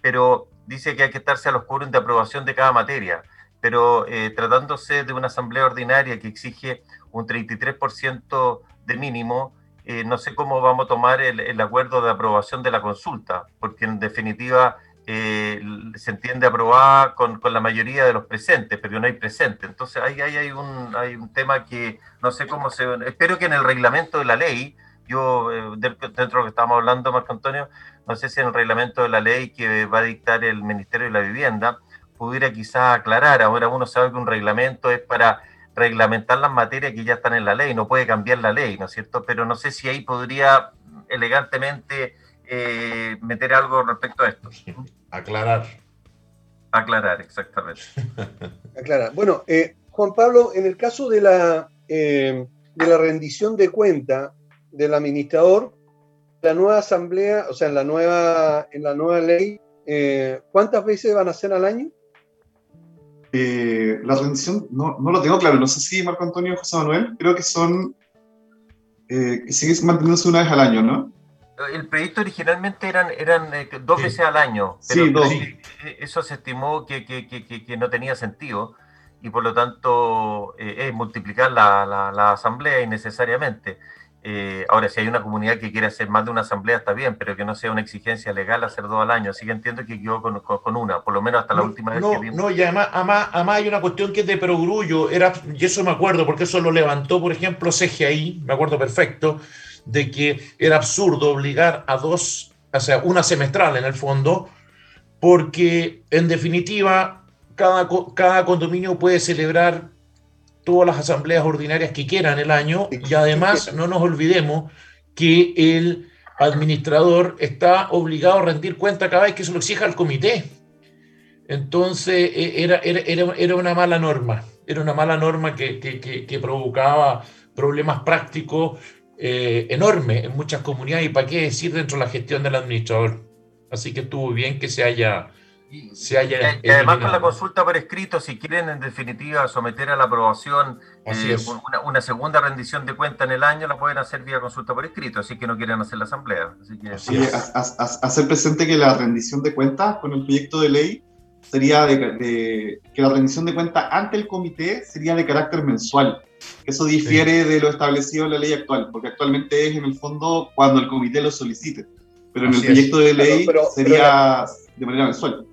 pero dice que hay que estarse a los quórum de aprobación de cada materia, pero eh, tratándose de una asamblea ordinaria que exige un 33% de mínimo, eh, no sé cómo vamos a tomar el, acuerdo de aprobación de la consulta, porque en definitiva eh, se entiende aprobada con, con, la mayoría de los presentes, pero no hay presente. Entonces ahí, ahí hay, un, hay un tema que no sé cómo se... Espero que en el reglamento de la ley, yo dentro de lo que estábamos hablando, Marco Antonio, no sé si en el reglamento de la ley que va a dictar el Ministerio de la Vivienda pudiera quizás aclarar. Ahora uno sabe que un reglamento es para reglamentar las materias que ya están en la ley, no puede cambiar la ley, ¿no es cierto? Pero no sé si ahí podría elegantemente eh, meter algo respecto a esto. Aclarar. Aclarar, exactamente. Aclarar. Bueno, eh, Juan Pablo, en el caso de la, eh, de la rendición de cuenta del administrador, la nueva asamblea, o sea, en la nueva, en la nueva ley, eh, ¿cuántas veces van a ser al año? Eh, la rendición no, no, lo tengo claro, no sé si Marco Antonio o José Manuel, creo que son, eh, que siguen manteniéndose una vez al año, ¿no? El proyecto originalmente eran, eran dos veces al año, pero, sí, dos. eso se estimó que, que, que, que, no tenía sentido y por lo tanto es multiplicar la, la, la asamblea innecesariamente. Eh, ahora, si hay una comunidad que quiere hacer más de una asamblea, está bien, pero que no sea una exigencia legal hacer dos al año. Así que entiendo que quedó con, con, una, por lo menos hasta la última vez que No, y además, además, además, hay una cuestión que es de perogrullo, era, y eso me acuerdo, porque eso lo levantó, por ejemplo, CGI, me acuerdo perfecto, de que era absurdo obligar a dos, o sea, una semestral en el fondo, porque en definitiva cada, cada condominio puede celebrar todas las asambleas ordinarias que quieran el año y además no nos olvidemos que el administrador está obligado a rendir cuenta cada vez que se lo exija al comité. Entonces e, era, era, era una mala norma, era una mala norma que, que, que, provocaba problemas prácticos eh, enormes en muchas comunidades y para qué decir dentro de la gestión del administrador. Así que estuvo bien que se haya se haya y, además con la consulta por escrito, si quieren en definitiva someter a la aprobación eh, una, segunda rendición de cuenta en el año, la pueden hacer vía consulta por escrito, así que no quieren hacer la asamblea. Así que, hacer presente que la rendición de cuentas con el proyecto de ley sería de, que la rendición de cuenta ante el comité sería de carácter mensual. Eso difiere de lo establecido en la ley actual, porque actualmente es en el fondo cuando el comité lo solicite. Pero en el proyecto de ley sería de manera mensual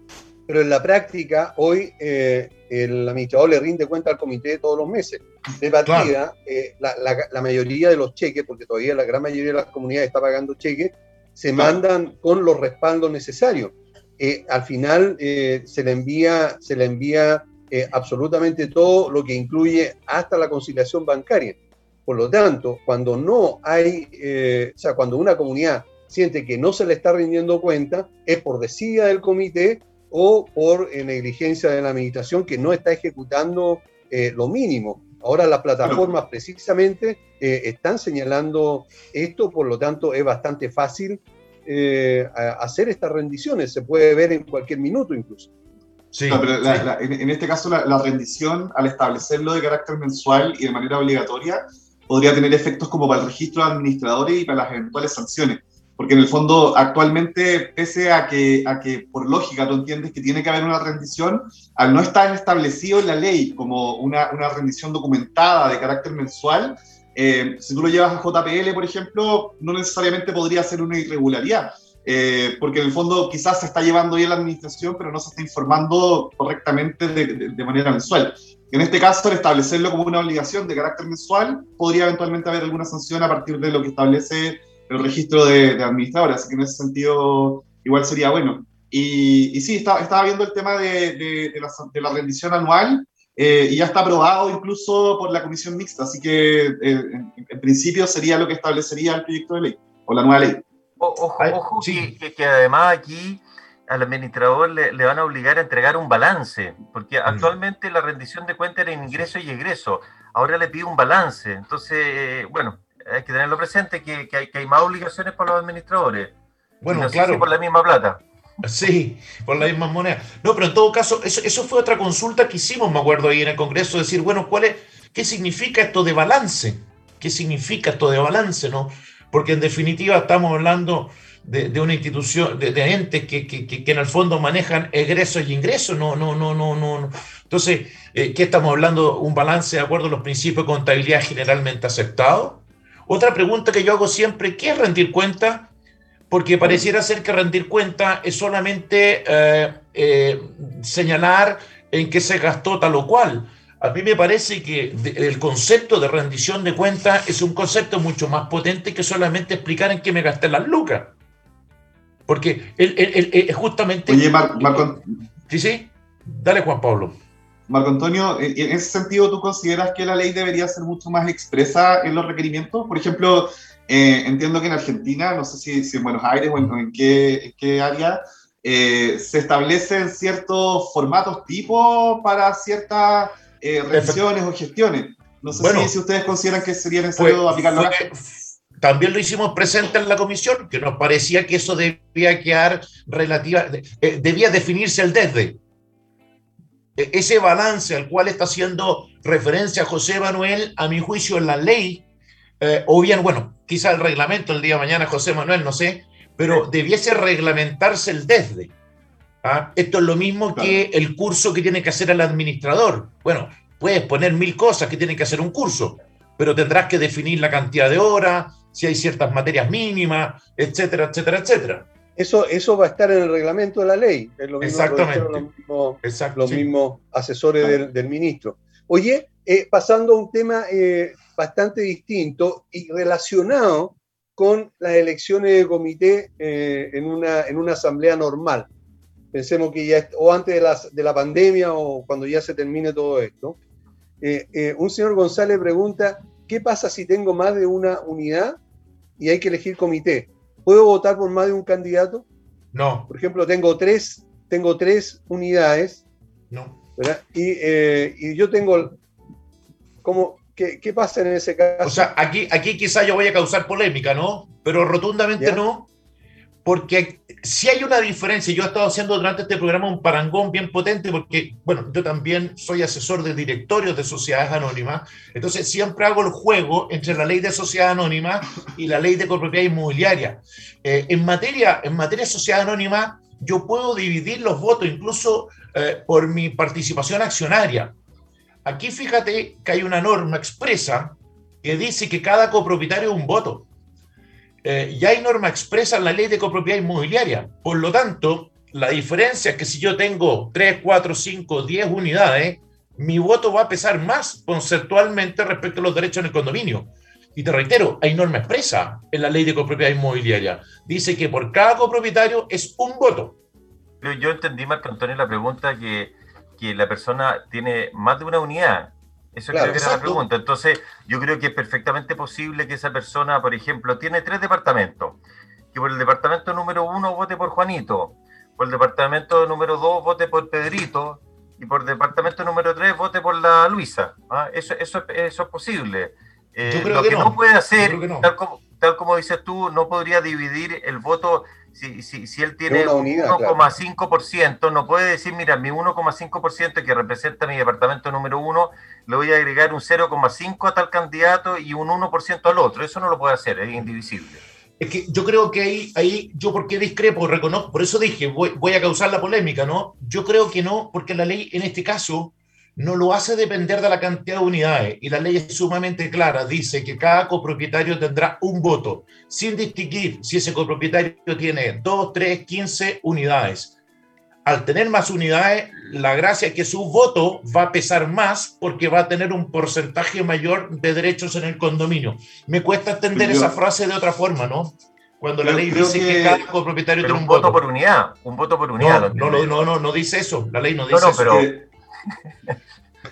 pero en la práctica hoy eh, el administrador le rinde cuenta al comité todos los meses. De partida, eh, la, mayoría de los cheques, porque todavía la gran mayoría de las comunidades está pagando cheques, se mandan con los respaldos necesarios. Eh, al final se le envía, se le envía absolutamente todo lo que incluye hasta la conciliación bancaria. Por lo tanto, cuando no hay, o sea, cuando una comunidad siente que no se le está rindiendo cuenta, es por decida del comité o por eh, negligencia de la administración que no está ejecutando eh, lo mínimo. Ahora las plataformas precisamente eh, están señalando esto, por lo tanto es bastante fácil hacer estas rendiciones, se puede ver en cualquier minuto incluso. Sí, pero en, este caso la, rendición, al establecerlo de carácter mensual y de manera obligatoria, podría tener efectos como para el registro de administradores y para las eventuales sanciones porque en el fondo actualmente, pese a que, a que por lógica tú entiendes que tiene que haber una rendición, al no estar establecido en la ley como una, una rendición documentada de carácter mensual, eh, si tú lo llevas a JPL, por ejemplo, no necesariamente podría ser una irregularidad, eh, porque en el fondo quizás se está llevando bien la administración, pero no se está informando correctamente de, de manera mensual. En este caso, al establecerlo como una obligación de carácter mensual, podría eventualmente haber alguna sanción a partir de lo que establece el registro de, de administradores, así que en ese sentido igual sería bueno. Y, y sí, estaba, estaba viendo el tema de, de, la, de la, rendición anual eh, y ya está aprobado incluso por la comisión mixta, así que eh, en, principio sería lo que establecería el proyecto de ley o la nueva ley. ojo, ojo que, que, además aquí al administrador le, le, van a obligar a entregar un balance, porque mm. actualmente la rendición de cuentas era ingreso y egreso, ahora le pide un balance, entonces, bueno, hay que tenerlo presente que, que, hay, que hay, más obligaciones para los administradores. Bueno, claro. por la misma plata. Sí, por la misma moneda. No, pero en todo caso, eso, eso fue otra consulta que hicimos, me acuerdo, ahí en el Congreso, decir, bueno, ¿cuál es, ¿qué significa esto de balance? ¿Qué significa esto de balance, no? Porque en definitiva estamos hablando de, una institución, de, entes que, que, que, en el fondo manejan egresos y ingresos. No, no, no, no, no. Entonces, eh, ¿qué estamos hablando? ¿Un balance de acuerdo a los principios de contabilidad generalmente aceptados? Otra pregunta que yo hago siempre, ¿qué es rendir cuenta? Porque pareciera ser que rendir cuenta es solamente eh, eh, señalar en qué se gastó tal o cual. A mí me parece que el concepto de rendición de cuentas es un concepto mucho más potente que solamente explicar en qué me gasté las lucas. Porque es justamente... Oye, Marco... Sí, sí. Dale, Juan Pablo. Marco Antonio, en ese sentido, ¿tú consideras que la ley debería ser mucho más expresa en los requerimientos? Por ejemplo, eh, entiendo que en Argentina, no sé si, en Buenos Aires o en, qué, qué, área, eh, se establecen ciertos formatos tipo para ciertas eh, revisiones o gestiones. No sé si, ustedes consideran que sería necesario aplicarlo También lo hicimos presente en la comisión, que nos parecía que eso debía quedar relativa, eh, debía definirse el desde. E, ese balance al cual está haciendo referencia José Manuel, a mi juicio, en la ley, eh, o bien, bueno, quizá el reglamento el día de mañana, José Manuel, no sé, pero debiese reglamentarse el desde. ¿Ah? Esto es lo mismo que el curso que tiene que hacer el administrador. Bueno, puedes poner mil cosas que tienen que hacer un curso, pero tendrás que definir la cantidad de horas, si hay ciertas materias mínimas, etcétera, etcétera, etcétera. Eso, eso va a estar en el reglamento de la ley. Es lo mismo Exactamente. los mismos, asesores del, ministro. Oye, eh, pasando a un tema eh, bastante distinto y relacionado con las elecciones de comité eh, en, una, en una asamblea normal pensemos que ya, o antes de la, de la pandemia o cuando ya se termine todo esto, un señor González pregunta, ¿qué pasa si tengo más de una unidad y hay que elegir comité? ¿Puedo votar por más de un candidato? No. Por ejemplo, tengo tres, tengo tres unidades. No. Y, eh, y, yo tengo, ¿cómo, qué, qué, pasa en ese caso? O sea, aquí, aquí quizá yo voy a causar polémica, ¿no? Pero rotundamente no, porque si hay una diferencia, yo he estado haciendo durante este programa un parangón bien potente, porque, bueno, yo también soy asesor de directorios de sociedades anónimas, entonces siempre hago el juego entre la ley de sociedad anónima y la ley de copropiedad inmobiliaria. Eh, en, materia, en materia de sociedad anónima, yo puedo dividir los votos incluso eh, por mi participación accionaria. Aquí fíjate que hay una norma expresa que dice que cada copropietario es un voto. Eh, ya hay norma expresa en la ley de copropiedad inmobiliaria. Por lo tanto, la diferencia es que si yo tengo 3, 4, 5, 10 unidades, mi voto va a pesar más conceptualmente respecto a los derechos en el condominio. Y te reitero, hay norma expresa en la ley de copropiedad inmobiliaria. Dice que por cada copropietario es un voto. Yo entendí, Marco Antonio, la pregunta que, que la persona tiene más de una unidad eso creo que era la pregunta. Entonces, yo creo que es perfectamente posible que esa persona, por ejemplo, tiene tres departamentos. Que por el departamento número uno vote por Juanito, por el departamento número dos vote por Pedrito y por el departamento número tres vote por la Luisa. ¿ah? Eso, eso, eso es posible. Eh, lo que, no. puede hacer, tal, como, tal como dices tú, no podría dividir el voto si, si, si él tiene 1,5%, no puede decir, mira, mi 1,5% que representa mi departamento número uno, le voy a agregar un 0,5 a tal candidato y un 1% al otro. Eso no lo puede hacer, es indivisible. Es que yo creo que ahí, ahí yo por qué discrepo, reconozco, por eso dije, voy, voy a causar la polémica, ¿no? Yo creo que no, porque la ley en este caso no lo hace depender de la cantidad de unidades y la ley es sumamente clara, dice que cada copropietario tendrá un voto, sin distinguir si ese copropietario tiene 2, 3, 15 unidades. Al tener más unidades, la gracia es que su voto va a pesar más porque va a tener un porcentaje mayor de derechos en el condominio. Me cuesta entender esa frase de otra forma, ¿no? Cuando la ley dice que, cada copropietario tiene un, voto. por unidad, un voto por unidad. No, no, no, no, no, dice eso. La ley no dice eso.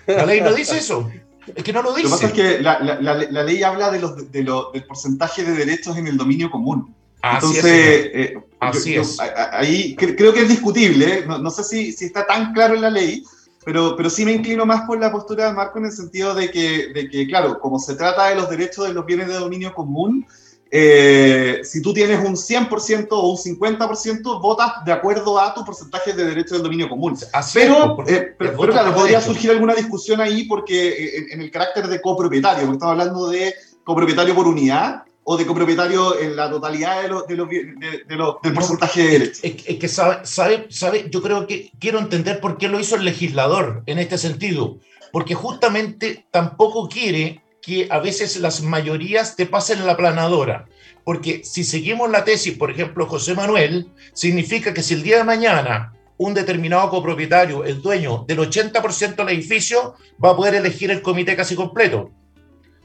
La ley no dice eso. Es que no lo dice. Lo que pasa es que la, la, la, ley habla de los, de lo, del porcentaje de derechos en el dominio común. Entonces, eh, Así es. ahí creo que es discutible, ¿eh? no, no, sé si, si, está tan claro en la ley, pero, pero sí me inclino más por la postura de Marco en el sentido de que, de que, claro, como se trata de los derechos de los bienes de dominio común, eh, si tú tienes un 100% o un 50%, votas de acuerdo a tu porcentaje de derechos del dominio común. pero, pues, eh, pero, claro, podría surgir alguna discusión ahí porque eh, en, el carácter de copropietario, porque estamos hablando de copropietario por unidad, o de copropietario en la totalidad de los, de los, de, los, del porcentaje de derecho. Es, que sabe, sabe, sabe, yo creo que quiero entender por qué lo hizo el legislador en este sentido, porque justamente tampoco quiere que a veces las mayorías te pasen la planadora. Porque si seguimos la tesis, por ejemplo, José Manuel, significa que si el día de mañana un determinado copropietario, el dueño del 80% del edificio, va a poder elegir el comité casi completo.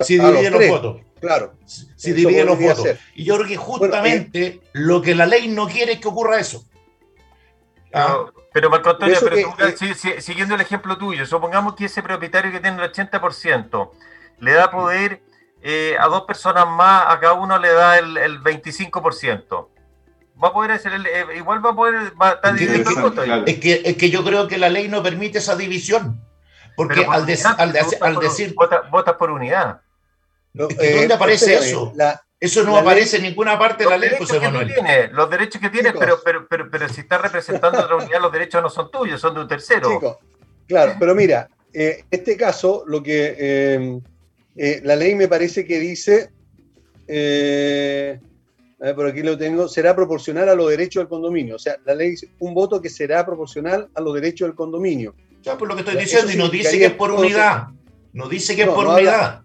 Si divide los, votos. Claro. Si divide los votos. Y yo creo que justamente eh, lo que la ley no quiere es que ocurra eso. Ah. Pero, Marco Antonio, eh, siguiendo el ejemplo tuyo, supongamos que ese propietario que tiene el 80% le da poder eh, a dos personas más, a cada uno le da el, el 25%. Va a poder hacer el, eh, igual va a poder va a estar dividiendo el voto. Es que, es que yo creo que la ley no permite esa división. Porque al, al, decir. Votas por unidad. ¿Dónde eh, aparece eso? eso no aparece en ninguna parte de la ley, José Manuel. Tiene, los derechos que tienes, pero, pero, pero, pero, si estás representando a otra unidad, los derechos no son tuyos, son de un tercero. claro, pero mira, en este caso, lo que eh, la ley me parece que dice, eh, por aquí lo tengo, será proporcional a los derechos del condominio. O sea, la ley dice un voto que será proporcional a los derechos del condominio. Ya, por lo que estoy diciendo, y no dice que es por unidad. No dice que es por unidad.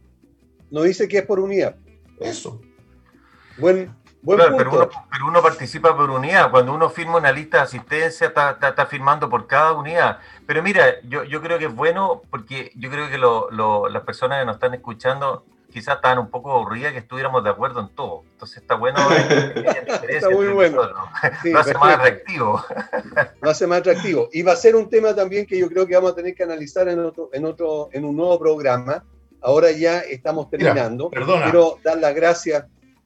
no dice que es por unidad. Eso. Buen, pero, uno, participa por unidad. Cuando uno firma una lista de asistencia, está, firmando por cada unidad. Pero mira, yo, yo creo que es bueno porque yo creo que las personas que nos están escuchando quizás estaban un poco aburridas que estuviéramos de acuerdo en todo. Entonces está bueno. está muy bueno. lo hace más atractivo. lo hace más atractivo. Y va a ser un tema también que yo creo que vamos a tener que analizar en, otro, en, otro, en un nuevo programa. Ahora ya estamos terminando. perdona. Quiero dar las gracias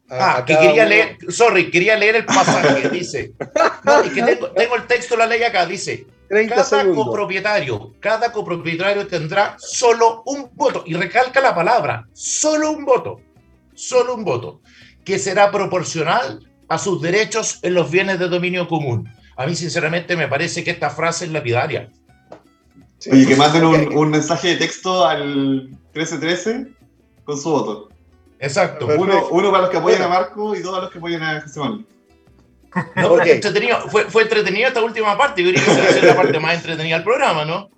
Ah, que quería leer, sorry, quería leer el pasaje, dice. No, que tengo, el texto de la ley acá, dice. cada copropietario, cada copropietario tendrá solo un voto, y recalca la palabra, solo un voto, solo un voto, que será proporcional a sus derechos en los bienes de dominio común. A mí, sinceramente, me parece que esta frase es lapidaria. Oye, que manden un, un mensaje de texto al 1313 con su voto. Exacto. Uno, uno, para los que apoyan a Marco y dos a los que apoyan a José Manuel. No, porque entretenido, fue, fue entretenido esta última parte. Yo creo que esa la parte más entretenida del programa, ¿no?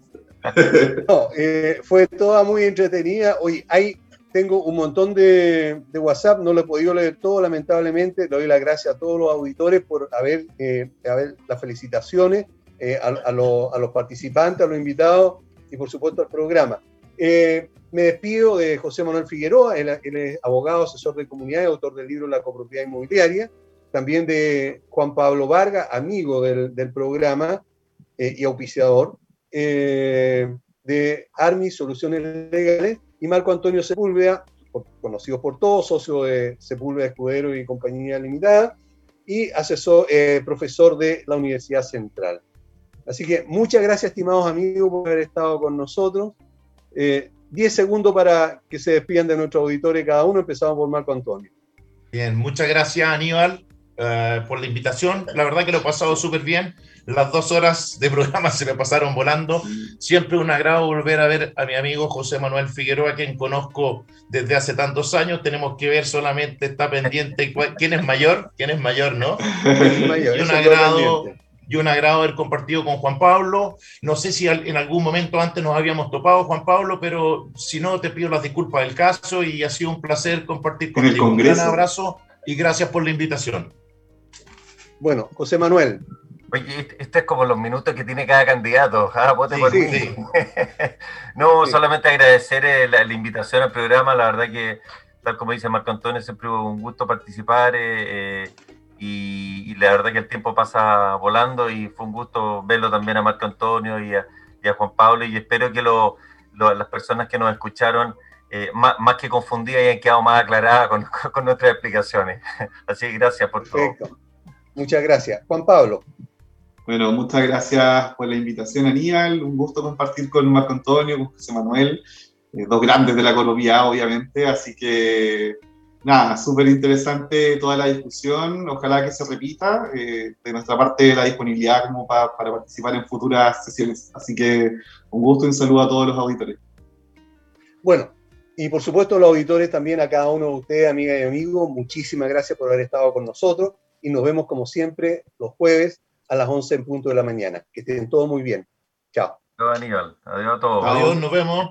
No, eh, fue toda muy entretenida. Hoy hay, tengo un montón de, de, WhatsApp, no lo he podido leer todo, lamentablemente. Le doy las gracias a todos los auditores por haber, eh, haber las felicitaciones eh, a, a, lo, a, los participantes, a los invitados y por supuesto al programa. Eh, me despido de José Manuel Figueroa, él, es abogado, asesor de comunidad y autor del libro La copropiedad inmobiliaria. También de Juan Pablo Vargas, amigo del, programa eh, y auspiciador. Eh, de Armi Soluciones Legales y Marco Antonio Sepúlveda, conocido por todos, socio de Sepúlveda Escudero y Compañía Limitada y asesor, eh, profesor de la Universidad Central. Así que muchas gracias, estimados amigos, por haber estado con nosotros. 10 segundos para que se despidan de nuestro auditorio cada uno. Empezamos por Marco Antonio. Bien, muchas gracias Aníbal eh, por la invitación. La verdad que lo he pasado súper bien. Las dos horas de programa se me pasaron volando. Siempre un agrado volver a ver a mi amigo José Manuel Figueroa, quien conozco desde hace tantos años. Tenemos que ver solamente, está pendiente quién es mayor, quién es mayor, ¿no? y un agrado y un agrado haber compartido con Juan Pablo. No sé si en algún momento antes nos habíamos topado, Juan Pablo, pero si no, te pido las disculpas del caso y ha sido un placer compartir contigo. Un gran abrazo y gracias por la invitación. Bueno, José Manuel. Oye, este, este es como los minutos que tiene cada candidato. Ah, no, solamente agradecer eh, la, invitación al programa. La verdad que, tal como dice Marco Antonio, siempre un gusto participar. Eh, eh y, la verdad que el tiempo pasa volando y fue un gusto verlo también a Marco Antonio y a, Juan Pablo y espero que las personas que nos escucharon, eh, más, que confundidas, hayan quedado más aclaradas con, nuestras explicaciones. Así que gracias por Perfecto. todo. Muchas gracias. Juan Pablo. Bueno, muchas gracias por la invitación, Aníbal. Un gusto compartir con Marco Antonio, con José Manuel, eh, dos grandes de la Colombia, obviamente. Así que nada, súper interesante toda la discusión, ojalá que se repita, eh, de nuestra parte la disponibilidad como para participar en futuras sesiones. Así que un gusto y un saludo a todos los auditores. Bueno, Y por supuesto los auditores también, a cada uno de ustedes, amigas y amigos, muchísimas gracias por haber estado con nosotros y nos vemos como siempre los jueves a las 11 en punto de la mañana. Que estén todos muy bien. Chao. Adiós, Aníbal. Adiós a todos. Adiós, nos vemos.